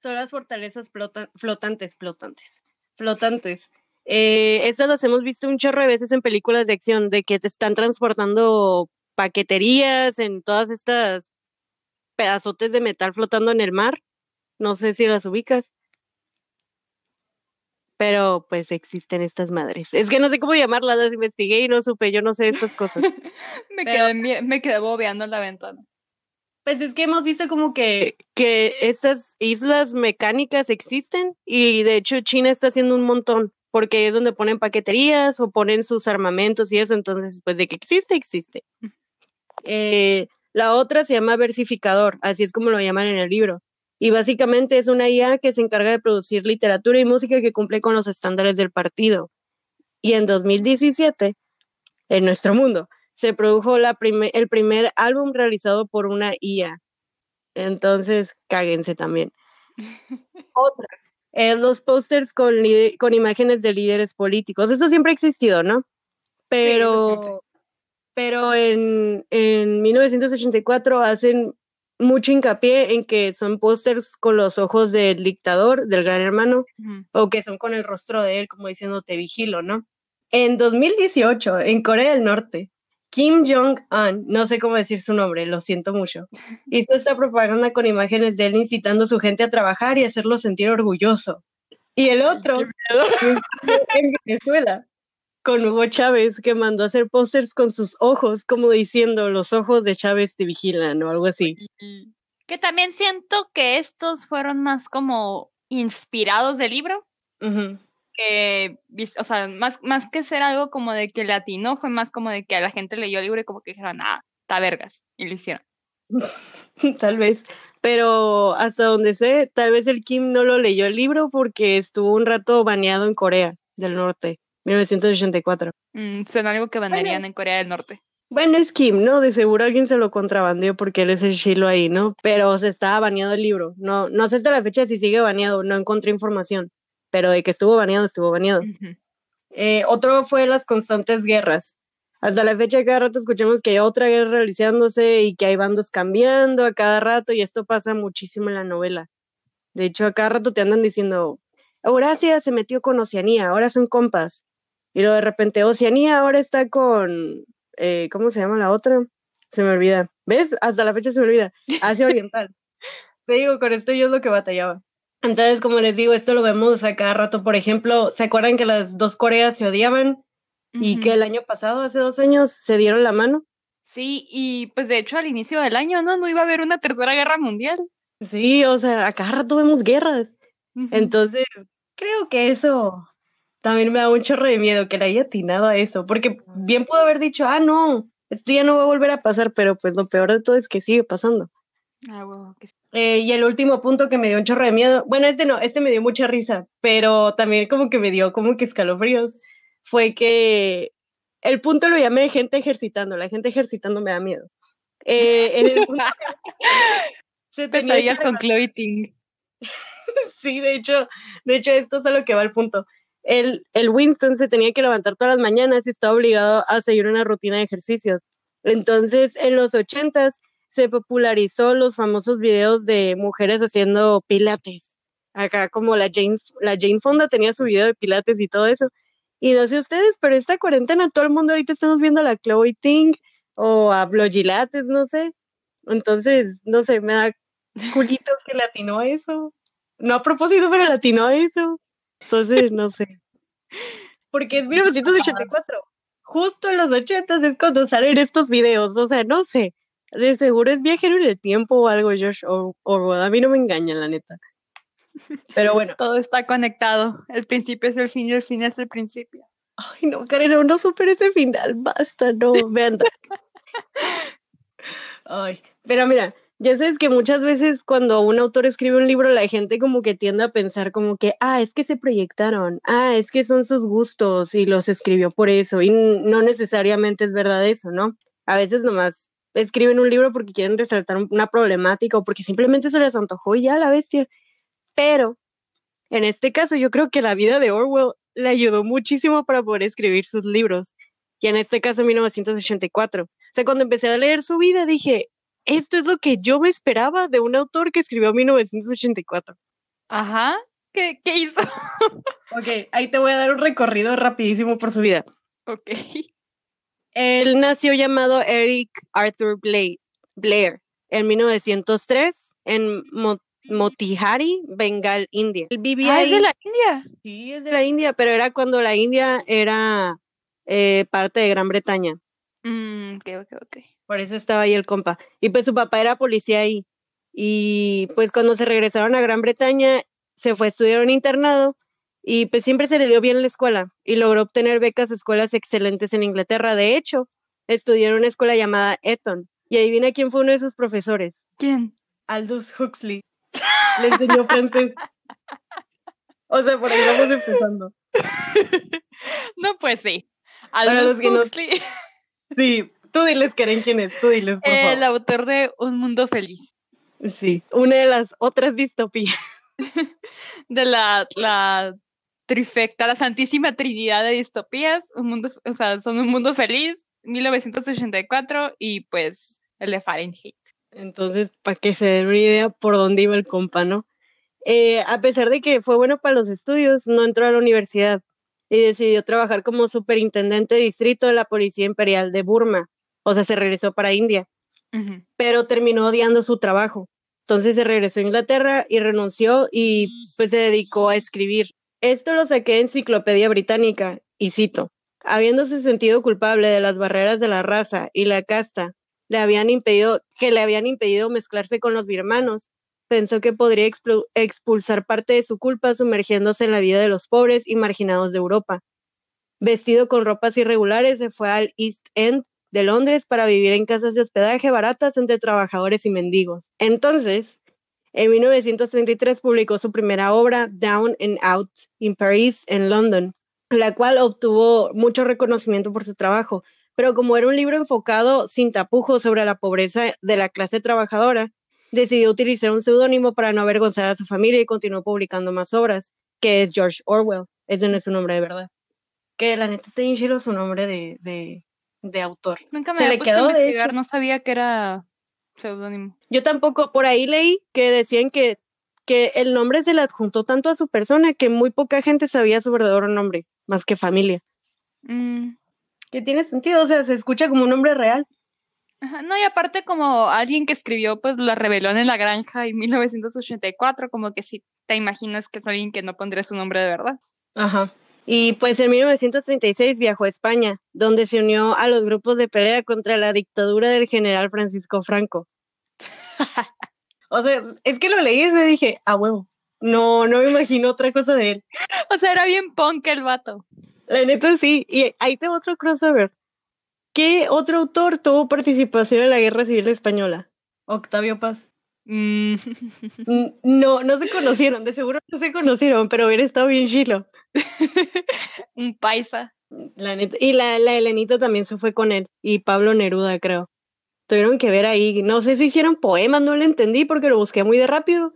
son las fortalezas flotantes, flotantes flotantes. Eh, estas las hemos visto un chorro de veces en películas de acción, de que te están transportando paqueterías en todas estas pedazotes de metal flotando en el mar. No sé si las ubicas. Pero pues existen estas madres. Es que no sé cómo llamarlas, las investigué y no supe, yo no sé estas cosas. me, quedé, me quedé bobeando en la ventana. Pues es que hemos visto como que, que estas islas mecánicas existen y de hecho China está haciendo un montón porque es donde ponen paqueterías o ponen sus armamentos y eso, entonces pues de que existe, existe. Eh, la otra se llama versificador, así es como lo llaman en el libro. Y básicamente es una IA que se encarga de producir literatura y música que cumple con los estándares del partido. Y en 2017, en nuestro mundo, se produjo la el primer álbum realizado por una IA. Entonces, cáguense también. Otra, eh, los pósters con, con imágenes de líderes políticos. Eso siempre ha existido, ¿no? Pero, pero en, en 1984 hacen mucho hincapié en que son pósters con los ojos del dictador, del gran hermano, o que son con el rostro de él, como diciendo te vigilo, ¿no? En 2018, en Corea del Norte, Kim Jong-un, no sé cómo decir su nombre, lo siento mucho, hizo esta propaganda con imágenes de él incitando a su gente a trabajar y hacerlo sentir orgulloso. Y el otro, en Venezuela, con Hugo Chávez, que mandó a hacer pósters con sus ojos, como diciendo, los ojos de Chávez te vigilan o algo así. Que también siento que estos fueron más como inspirados del libro. Que, o sea, más, más que ser algo como de que latino, fue más como de que a la gente leyó el libro y como que dijeron, ah, está vergas, y lo hicieron. tal vez, pero hasta donde sé, tal vez el Kim no lo leyó el libro porque estuvo un rato baneado en Corea del Norte. 1984. Mm, suena algo que bandarían en Corea del Norte. Bueno, es Kim, ¿no? De seguro alguien se lo contrabandeó porque él es el Shiloh ahí, ¿no? Pero se estaba baneado el libro. No, no sé hasta la fecha si sigue baneado, no encontré información. Pero de que estuvo baneado, estuvo baneado. Eh, otro fue las constantes guerras. Hasta la fecha cada rato escuchamos que hay otra guerra realizándose y que hay bandos cambiando a cada rato y esto pasa muchísimo en la novela. De hecho, a cada rato te andan diciendo, Eurasia se metió con Oceanía, ahora son compas. Y luego de repente Oceanía ahora está con, eh, ¿cómo se llama la otra? Se me olvida. ¿Ves? Hasta la fecha se me olvida. Asia Oriental. Te digo, con esto yo es lo que batallaba. Entonces, como les digo, esto lo vemos a cada rato. Por ejemplo, ¿se acuerdan que las dos Coreas se odiaban? Y que el año pasado, hace dos años, se dieron la mano. Sí, y pues de hecho al inicio del año, ¿no? No iba a haber una tercera guerra mundial. Sí, o sea, a cada rato vemos guerras. Entonces, creo que eso también me da un chorro de miedo que le haya atinado a eso, porque bien pudo haber dicho, ah, no, esto ya no va a volver a pasar, pero pues lo peor de todo es que sigue pasando. Ah, bueno, eh, y el último punto que me dio un chorro de miedo, bueno, este no, este me dio mucha risa, pero también como que me dio como que escalofríos, fue que el punto lo llamé gente ejercitando, la gente ejercitando me da miedo. Eh, en el punto se tenía con Chloe sí, de hecho, de hecho esto es a lo que va el punto el, el Winston se tenía que levantar todas las mañanas y estaba obligado a seguir una rutina de ejercicios. Entonces, en los ochentas se popularizó los famosos videos de mujeres haciendo pilates. Acá como la Jane, la Jane Fonda tenía su video de pilates y todo eso. Y no sé ustedes, pero esta cuarentena todo el mundo ahorita estamos viendo a la Chloe Ting o a Blogilates, no sé. Entonces, no sé, me da culito que latino a eso. No a propósito, pero latino a eso. Entonces, no sé. Porque es 1984. Justo en los 80 es cuando salen estos videos. O sea, no sé. De seguro es viajero en el tiempo o algo, Josh. O, a mí no me engañan, la neta. Pero bueno. Todo está conectado. El principio es el fin y el fin es el principio. Ay, no, Karen, no supera ese final. Basta, no, vean. Ay, pero mira, ya sabes que muchas veces cuando un autor escribe un libro, la gente como que tiende a pensar como que, ah, es que se proyectaron, ah, es que son sus gustos y los escribió por eso. Y no necesariamente es verdad eso, ¿no? A veces nomás escriben un libro porque quieren resaltar una problemática o porque simplemente se les antojó y ya la bestia. Pero en este caso yo creo que la vida de Orwell le ayudó muchísimo para poder escribir sus libros. Y en este caso 1984. O sea, cuando empecé a leer su vida dije, esto es lo que yo me esperaba de un autor que escribió 1984. Ajá. ¿Qué, qué hizo? ok, ahí te voy a dar un recorrido rapidísimo por su vida. Ok. Él nació llamado Eric Arthur Blair, en 1903 en Motihari, Bengal, India. Él vivía ah, ¿es de la India? Sí, es de la India, pero era cuando la India era eh, parte de Gran Bretaña. Mm, ok, ok, ok. Por eso estaba ahí el compa. Y pues su papá era policía ahí. Y pues cuando se regresaron a Gran Bretaña, se fue a estudiar un internado y pues siempre se le dio bien la escuela y logró obtener becas a escuelas excelentes en Inglaterra. De hecho, estudió en una escuela llamada Eton. Y adivina quién fue uno de sus profesores. ¿Quién? Aldous Huxley. Le enseñó francés. O sea, por ahí vamos empezando. No, pues sí. Aldous Huxley. Sí, tú diles, Karen, quién es, tú diles, por El autor de Un Mundo Feliz. Sí, una de las otras distopías. de la, la trifecta, la santísima trinidad de distopías, un mundo, o sea, son Un Mundo Feliz, 1984 y pues el de Fahrenheit. Entonces, para que se den una idea por dónde iba el compa, ¿no? Eh, a pesar de que fue bueno para los estudios, no entró a la universidad y decidió trabajar como superintendente de distrito de la Policía Imperial de Burma. O sea, se regresó para India, pero terminó odiando su trabajo. Entonces se regresó a Inglaterra y renunció y pues se dedicó a escribir. Esto lo saqué de Enciclopedia Británica y cito, habiéndose sentido culpable de las barreras de la raza y la casta, le habían impedido, que le habían impedido mezclarse con los birmanos, pensó que podría expulsar parte de su culpa sumergiéndose en la vida de los pobres y marginados de Europa. Vestido con ropas irregulares, se fue al East End de Londres para vivir en casas de hospedaje baratas entre trabajadores y mendigos. Entonces, en 1933 publicó su primera obra, Down and Out, in Paris, en London, la cual obtuvo mucho reconocimiento por su trabajo. Pero como era un libro enfocado sin tapujos sobre la pobreza de la clase trabajadora, decidió utilizar un seudónimo para no avergonzar a su familia y continuó publicando más obras, que es George Orwell. Ese no es su nombre de verdad. Que la neta está su nombre de, de, de autor. Nunca me Se había le puesto a quedó, de investigar, no sabía que era seudónimo. Yo tampoco, por ahí leí que decían que, que el nombre se le adjuntó tanto a su persona que muy poca gente sabía su verdadero nombre, más que familia. Mm, Que tiene sentido, o sea, se escucha como un nombre real. ajá, No, y aparte como alguien que escribió pues La rebelión en la granja en 1984, como que si te imaginas que es alguien que no pondría su nombre de verdad. Ajá. Y pues en 1936 viajó a España, donde se unió a los grupos de pelea contra la dictadura del general Francisco Franco. o sea, es que lo leí y me dije, a huevo. No, no me imagino otra cosa de él. O sea, era bien punk el vato. La neta sí. Y ahí tengo otro crossover. ¿Qué otro autor tuvo participación en la Guerra Civil Española? Octavio Paz. Mm, N- No, no se conocieron, de seguro no se conocieron, pero hubiera estado bien chilo. Un paisa. La neta. Y la, la Elenita también se fue con él. Y Pablo Neruda, creo. Tuvieron que ver ahí. No sé si hicieron poemas, no lo entendí porque lo busqué muy de rápido.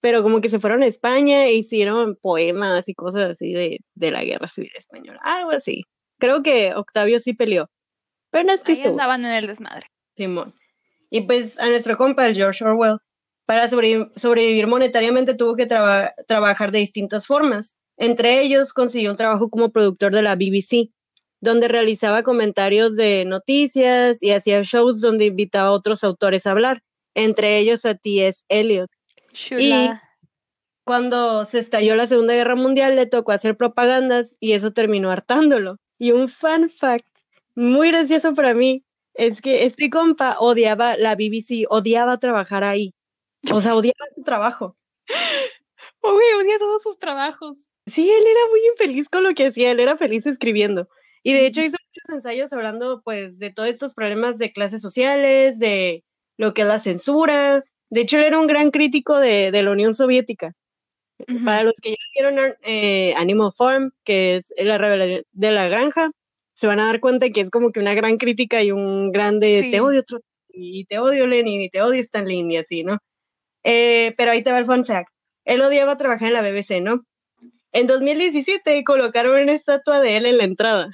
Pero como que se fueron a España e hicieron poemas y cosas así de, de la Guerra Civil Española. Algo así. Creo que Octavio sí peleó. Pero no estoy Ahí segura. andaban en el desmadre. Simón. Y pues a nuestro compa, el George Orwell, para sobrevi- sobrevivir monetariamente tuvo que traba- trabajar de distintas formas. Entre ellos consiguió un trabajo como productor de la BBC, donde realizaba comentarios de noticias y hacía shows donde invitaba a otros autores a hablar, entre ellos a T.S. Eliot. Chula. Cuando se estalló la Segunda Guerra Mundial le tocó hacer propagandas y eso terminó hartándolo. Y un fun fact muy gracioso para mí es que este compa odiaba la BBC, odiaba trabajar ahí. O sea, odiaba su trabajo. Uy, odia todos sus trabajos. Sí, él era muy infeliz con lo que hacía, él era feliz escribiendo. Y de hecho hizo muchos ensayos hablando pues de todos estos problemas de clases sociales, de lo que es la censura. De hecho, él era un gran crítico de, de la Unión Soviética. Para los que ya vieron eh, Animal Farm, que es la rebelión de la granja, se van a dar cuenta que es como que una gran crítica y un grande Sí. te odio Trotsky, y te odio Lenin y te odio Stalin y así, ¿no? Eh, pero ahí te va el fun fact. Él odiaba trabajar en la BBC, ¿no? En 2017 colocaron una estatua de él en la entrada.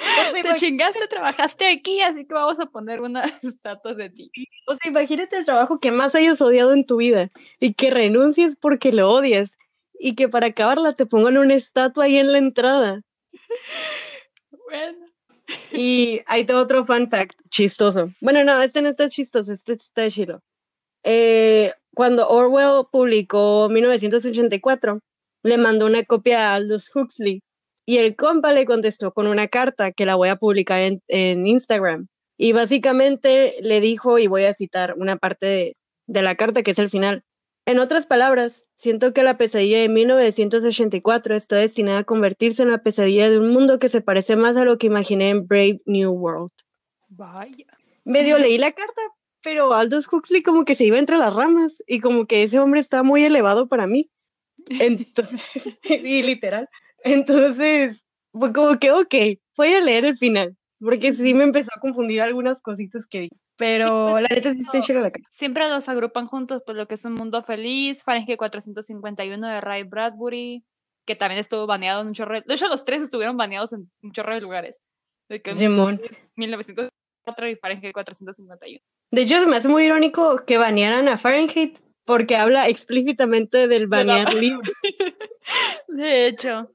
O sea, Te chingaste, trabajaste aquí, así que vamos a poner unas estatuas de ti. o sea, imagínate el trabajo que más hayas odiado en tu vida y que renuncies porque lo odias y que para acabarla te pongan una estatua ahí en la entrada. Bueno. Y tengo otro fun fact chistoso. Bueno, no, este no está chistoso, este está chilo. Eh, cuando Orwell publicó 1984, le mandó una copia a Aldous Huxley y el compa le contestó con una carta que la voy a publicar en, en Instagram. Y básicamente le dijo, y voy a citar una parte de, de la carta que es el final. En otras palabras, siento que la pesadilla de 1984 está destinada a convertirse en la pesadilla de un mundo que se parece más a lo que imaginé en Brave New World. Vaya. Medio leí la carta, pero Aldous Huxley como que se iba entre las ramas y como que ese hombre está muy elevado para mí. Entonces, y literal. Entonces, fue como que, ok, voy a leer el final, porque sí me empezó a confundir algunas cositas que di. Pero pues, la neta sí está no. chida la carta. Siempre los agrupan juntos, pues lo que es un mundo feliz, Fahrenheit 451 de Ray Bradbury, que también estuvo baneado en un chorro. de- hecho, los tres estuvieron baneados en un chorro de lugares. De que Simón. 1900 4 y Fahrenheit 451. De hecho, se me hace muy irónico que banearan a Fahrenheit porque habla explícitamente del banear libros. De hecho.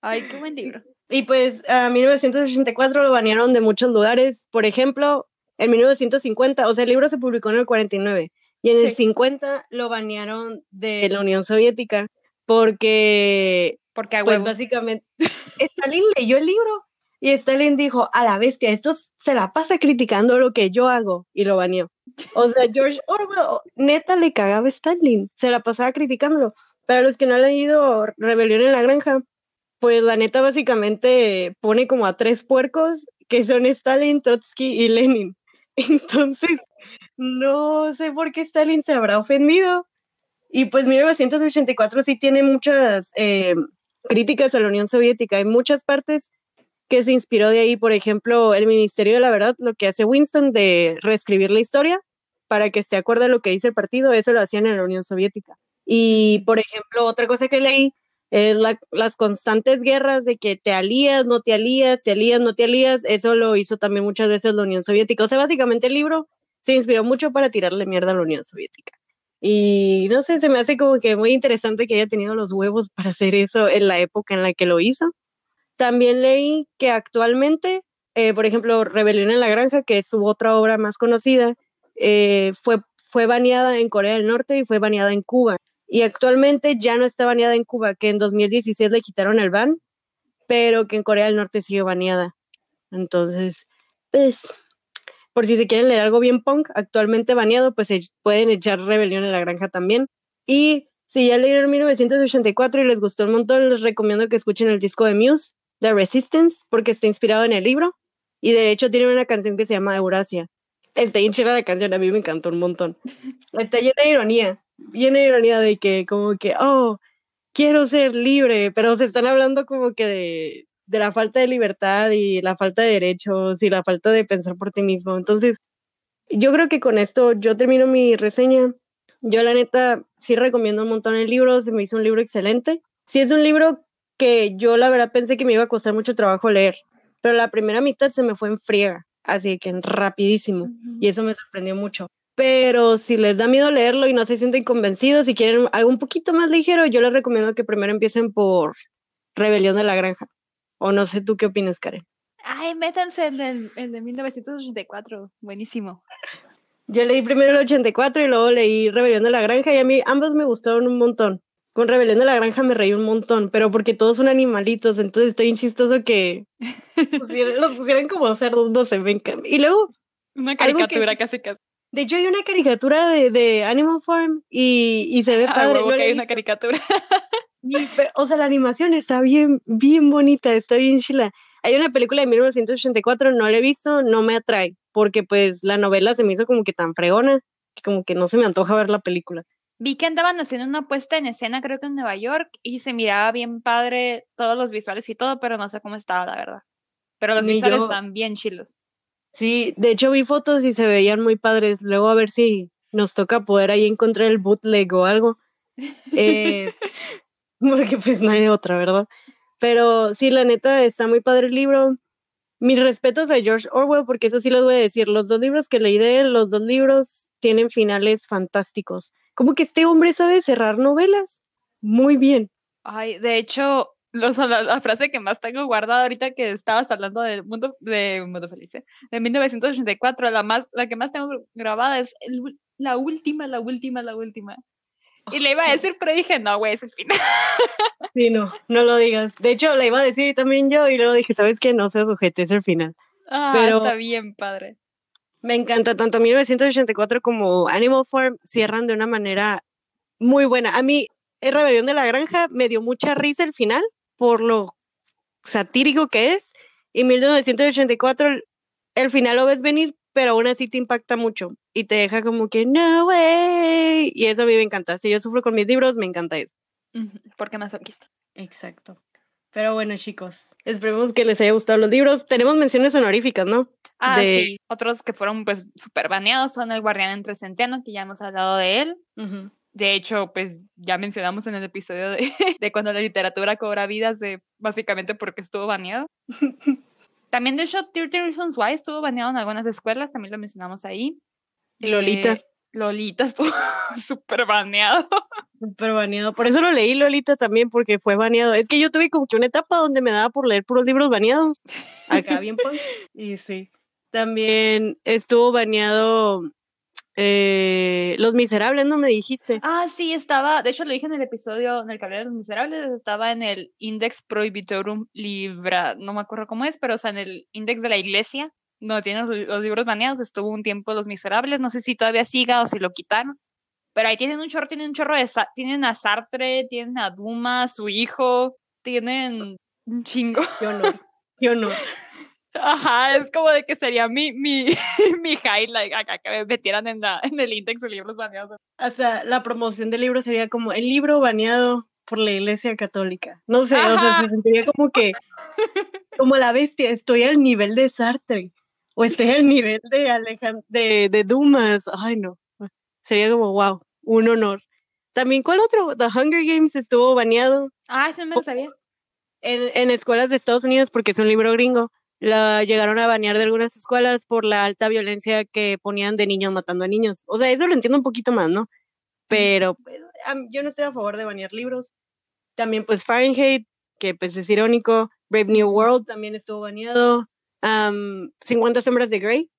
Ay, qué buen libro. Y pues a 1984 lo banearon de muchos lugares. Por ejemplo, en 1950, o sea, el libro se publicó en el 49 y en el 50 lo banearon de la Unión Soviética porque, porque pues básicamente Stalin leyó el libro y Stalin dijo, a la bestia, esto se la pasa criticando lo que yo hago y lo baneó. O sea, George Orwell neta le cagaba a Stalin, se la pasaba criticándolo. Para los que no han leído Rebelión en la Granja, pues la neta básicamente pone como a tres puercos que son Stalin, Trotsky y Lenin. Entonces, no sé por qué Stalin se habrá ofendido. Y pues 1984 sí tiene muchas eh, críticas a la Unión Soviética. Hay muchas partes que se inspiró de ahí. Por ejemplo, el Ministerio de la Verdad, lo que hace Winston de reescribir la historia para que esté acorde a lo que dice el partido, eso lo hacían en la Unión Soviética. Y, por ejemplo, otra cosa que leí es las constantes guerras de que te alías, no te alías, te alías, no te alías, eso lo hizo también muchas veces la Unión Soviética. O sea, básicamente el libro se inspiró mucho para tirarle mierda a la Unión Soviética. Y no sé, se me hace como que muy interesante que haya tenido los huevos para hacer eso en la época en la que lo hizo. También leí que actualmente, eh, por ejemplo, Rebelión en la Granja, que es su otra obra más conocida, eh, fue, fue baneada en Corea del Norte y fue baneada en Cuba y actualmente ya no está baneada en Cuba, que en 2016 le quitaron el ban, pero que en Corea del Norte sigue baneada. Entonces, pues, por si se quieren leer algo bien punk, actualmente baneado, pues pueden echar Rebelión en la Granja también. Y si ya leyeron 1984 y les gustó un montón, les recomiendo que escuchen el disco de Muse, The Resistance, porque está inspirado en el libro. Y de hecho tiene una canción que se llama Eurasia. Está bien la canción, a mí me encantó un montón. Está llena de ironía viene ironía de que como que, oh, quiero ser libre, pero se están hablando como que de, de la falta de libertad y la falta de derechos y la falta de pensar por ti mismo. Entonces, yo creo que con esto yo termino mi reseña. Yo la neta sí recomiendo un montón el libro, se me hizo un libro excelente. Sí es un libro que yo la verdad pensé que me iba a costar mucho trabajo leer, pero la primera mitad se me fue en friega, así que en rapidísimo, y eso me sorprendió mucho pero si les da miedo leerlo y no se sienten convencidos, si quieren algo un poquito más ligero, yo les recomiendo que primero empiecen por Rebelión de la Granja. O no sé tú qué opinas, Karen. Ay, métanse en el, de 1984, buenísimo. Yo leí primero el 84 y luego leí Rebelión de la Granja y a mí ambos me gustaron un montón. Con Rebelión de la Granja me reí un montón, pero porque todos son animalitos, entonces estoy chistoso que los pusieran como cerdos, no sé, me Y luego... Una caricatura casi casi. De hecho, hay una caricatura de, de Animal Farm y, y se ve ah, padre. que hay una caricatura. o sea, la animación está bien, bien bonita, está bien chila. Hay una película de 1984, no la he visto, no me atrae, porque pues la novela se me hizo como que tan fregona, que como que no se me antoja ver la película. Vi que andaban haciendo una puesta en escena, creo que en Nueva York, y se miraba bien padre todos los visuales y todo, pero no sé cómo estaba, la verdad. Pero los visuales están bien chilos. Sí, de hecho vi fotos y se veían muy padres. Luego a ver si nos toca poder ahí encontrar el bootleg o algo. Eh, porque pues no hay de otra, ¿verdad? Pero sí, la neta está muy padre el libro. Mis respetos a George Orwell, porque eso sí les voy a decir. Los dos libros que leí de él, los dos libros tienen finales fantásticos. Como que este hombre sabe cerrar novelas muy bien. Ay, de hecho, la, frase que más tengo guardada ahorita que estabas hablando del mundo de mundo feliz ¿eh? de 1984 la más la que más tengo grabada es la última la última la última. Y le iba a decir pero dije no güey es el final sí no no lo digas. De hecho la iba a decir también yo y luego dije sabes qué no se sujete es el final ah, pero está bien padre. me encanta tanto 1984 como Animal Farm cierran de una manera muy buena. A mí el Rebelión de la Granja me dio mucha risa el final por lo satírico que es. Y 1984, el final lo ves venir, pero aún así te impacta mucho y te deja como que, no way. Y eso a mí me encanta. Si yo sufro con mis libros, me encanta eso. Porque masoquista. Exacto. Pero bueno, chicos, esperemos que les haya gustado los libros. Tenemos menciones honoríficas, ¿no? Ah, sí. Otros que fueron pues súper baneados son El Guardián entre Centeno, que ya hemos hablado de él. De hecho, pues ya mencionamos en el episodio de, de, cuando la literatura cobra vidas, de básicamente porque estuvo baneado. También, de hecho, 13 Reasons Why estuvo baneado en algunas escuelas, también lo mencionamos ahí. Lolita. Eh, Lolita estuvo súper baneado. Súper baneado. Por eso lo leí, Lolita, también, porque fue baneado. Es que yo tuve como que una etapa donde me daba por leer puros libros baneados. Acá bien punk. Y sí. También estuvo baneado eh, Los Miserables, ¿no me dijiste? Ah, sí, estaba, de hecho lo dije en el episodio en el que hablé de Los Miserables, estaba en el Index Prohibitorum Libra, no me acuerdo cómo es, pero o sea, en el Index de la Iglesia, donde tienen los, los libros baneados, estuvo un tiempo Los Miserables, no sé si todavía siga o si lo quitaron, pero ahí tienen un chorro, tienen un chorro de, tienen a Sartre, tienen a Dumas, su hijo, tienen un chingo. Qué honor. Qué honor. Ajá, es como de que sería mi, mi, mi highlight acá que me metieran en, la, en el Index de libros baneados. Hasta la promoción del libro sería como el libro baneado por la Iglesia Católica. No sé, o sea, se sentiría como que, como la bestia, estoy al nivel de Sartre o estoy al nivel de Alejan de, de Dumas. Ay, no. Sería como, wow, un honor. También, ¿cuál otro? The Hunger Games estuvo baneado Ah, eso me lo sabía. en, en escuelas de Estados Unidos porque es un libro gringo. La llegaron a banear de algunas escuelas por la alta violencia que ponían de niños matando a niños. O sea, eso lo entiendo un poquito más, ¿no? Pero pues, yo no estoy a favor de banear libros. También pues Fahrenheit, que pues es irónico. Brave New World también estuvo baneado. Am, 50 sombras de Grey.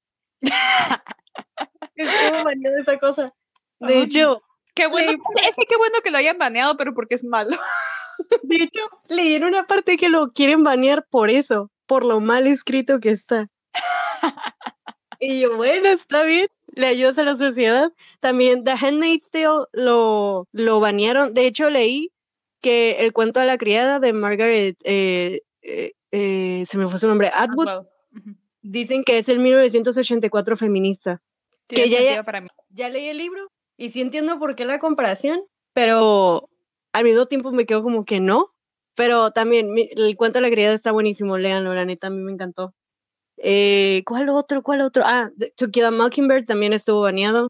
estuvo baneado esa cosa. De hecho, Qué bueno, es que qué bueno que lo hayan baneado, pero porque es malo. de hecho, leí en una parte que lo quieren banear por eso, por lo mal escrito que está. Y yo, bueno, está bien, le ayudas a la sociedad. También The Handmaid's Tale lo, lo banearon. De hecho, leí que el cuento de la criada de Margaret, eh, eh, eh, se me fue su nombre, Atwood, Wow. Dicen que es el 1984 feminista. Tiene Que ya- sentido para mí. Ya leí el libro y sí entiendo por qué la comparación, pero al mismo tiempo me quedo como que no. Pero también mi- el cuento de la criada está buenísimo, léanlo, la neta, a mí me encantó. Eh, ¿Cuál otro? ¿Cuál otro? Ah, To Kill a Mockingbird también estuvo baneado.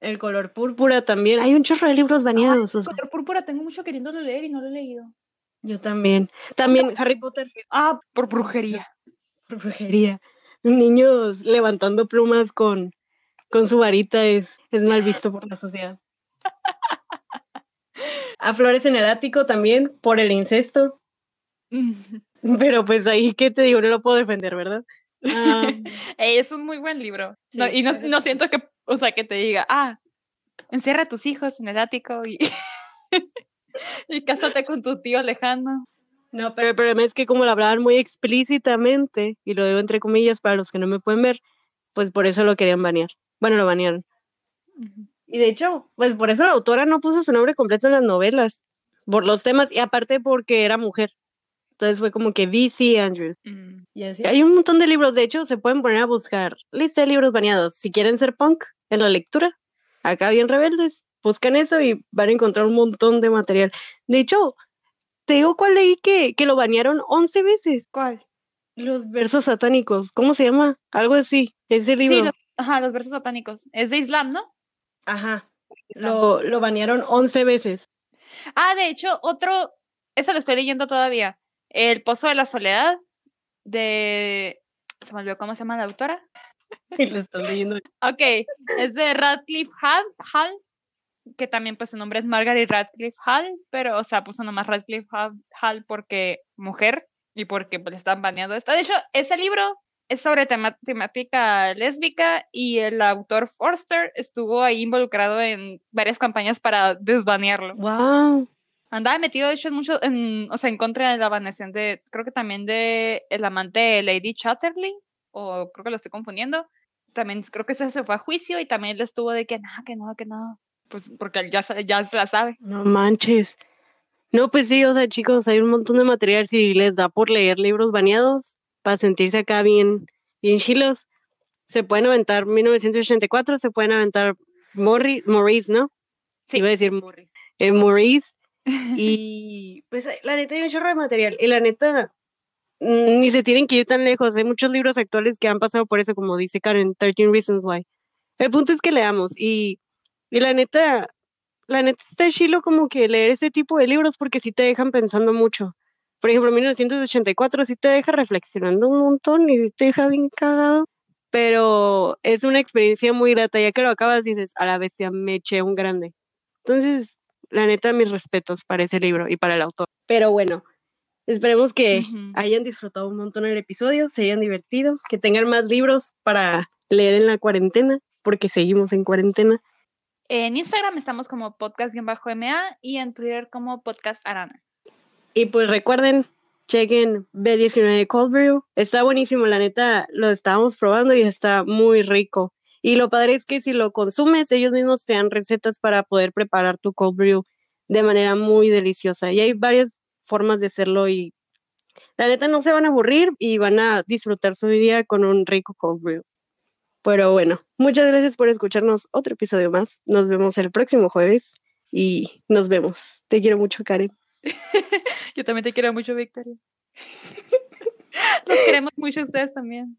El color púrpura también. Hay un chorro de libros baneados. o sea, Color púrpura, tengo mucho queriéndolo leer y no lo he leído. yo también. También Harry Potter Ah, por brujería. por brujería. Niños levantando plumas con, con su varita es, es mal visto por la sociedad. A Flores en el Ático también por el incesto. Pero pues ahí, ¿qué te digo? No lo puedo defender, ¿verdad? Ah, Ey, es un muy buen libro. No, y no, siento que, o sea, que te diga, ah, encierra a tus hijos en el ático y, y cásate con tu tío lejano. no, pero el problema es que como lo hablaban muy explícitamente, y lo digo entre comillas para los que no me pueden ver, pues por eso lo querían banear. Bueno, lo banearon. Y de hecho, pues por eso la autora no puso su nombre completo en las novelas, por los temas, y aparte porque era mujer. Entonces fue como que V.C. Andrews. Mm. Y así. Hay un montón de libros, de hecho, se pueden poner a buscar lista de libros baneados. Si quieren ser punk en la lectura, acá bien rebeldes, buscan eso y van a encontrar un montón de material. De hecho, te digo cuál leí que, que lo banearon 11 veces. ¿Cuál? Los versos satánicos. ¿Cómo se llama? Algo así. Ese libro. Sí, los, ajá, los versos satánicos. Es de Islam, ¿no? Ajá. Lo, lo banearon 11 veces. Ah, de hecho, otro, eso lo estoy leyendo todavía. El Pozo de la Soledad, de... Se me olvidó cómo se llama la autora. Y lo estás leyendo. Ok, es de Radcliffe Hall, Hall, que también pues su nombre es Margaret Radcliffe Hall, pero o sea, puso nomás Radcliffe Hall, Hall porque mujer y porque pues están baneando esto. De hecho, ese libro es sobre tema- temática lésbica y el autor Forster estuvo ahí involucrado en varias campañas para desbanearlo. ¡Wow! Andaba metido, de hecho, en mucho, en, o sea, en contra de la baneación de, creo que también de el amante de Lady Chatterley, o creo que lo estoy confundiendo. También creo que ese se fue a juicio y también le estuvo de que no, que no, que no. Pues porque ya, ya se la sabe. No manches. No, pues sí, o sea, chicos, hay un montón de material si les da por leer libros baneados para sentirse acá bien, bien chilos. Se pueden aventar 1984, se pueden aventar Morris, Maurice, ¿no? Sí. Iba a decir Morris. Eh, Maurice. Y pues la neta hay un chorro de material. Y la neta, mm, ni se tienen que ir tan lejos. Hay muchos libros actuales que han pasado por eso, como dice Karen, 13 Reasons Why. El punto es que leamos. Y, y la neta, la neta está chilo como que leer ese tipo de libros porque sí te dejan pensando mucho. Por ejemplo, 1984 sí te deja reflexionando un montón y te deja bien cagado, pero es una experiencia muy grata, ya que lo acabas dices, a la bestia me eché un grande. Entonces, la neta, mis respetos para ese libro y para el autor. Pero bueno, esperemos que hayan disfrutado un montón el episodio, se hayan divertido, que tengan más libros para leer en la cuarentena, porque seguimos en cuarentena. En Instagram estamos como podcast-ma y en Twitter como podcast arana. Y pues recuerden, chequen B19 Cold Brew. Está buenísimo, la neta, lo estábamos probando y está muy rico. Y lo padre es que si lo consumes, ellos mismos te dan recetas para poder preparar tu cold brew de manera muy deliciosa. Y hay varias formas de hacerlo y la neta no se van a aburrir y van a disfrutar su día con un rico cold brew. Pero bueno, muchas gracias por escucharnos otro episodio más. Nos vemos el próximo jueves y nos vemos. Te quiero mucho, Karen. Yo también te quiero mucho, Victoria. Los queremos mucho a ustedes también.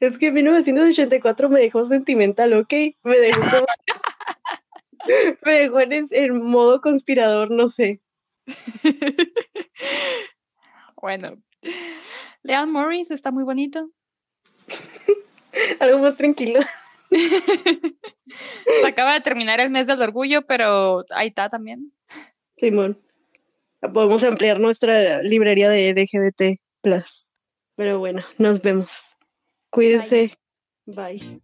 Es que 1984 me dejó sentimental, ¿ok? Me dejó me dejó en, en modo conspirador, no sé. bueno, Leon Morris está muy bonito. Algo más tranquilo. Se acaba de terminar el mes del orgullo, pero ahí está también. Simón. Podemos ampliar nuestra librería de LGBT. Pero bueno, nos vemos. Cuídense. Bye.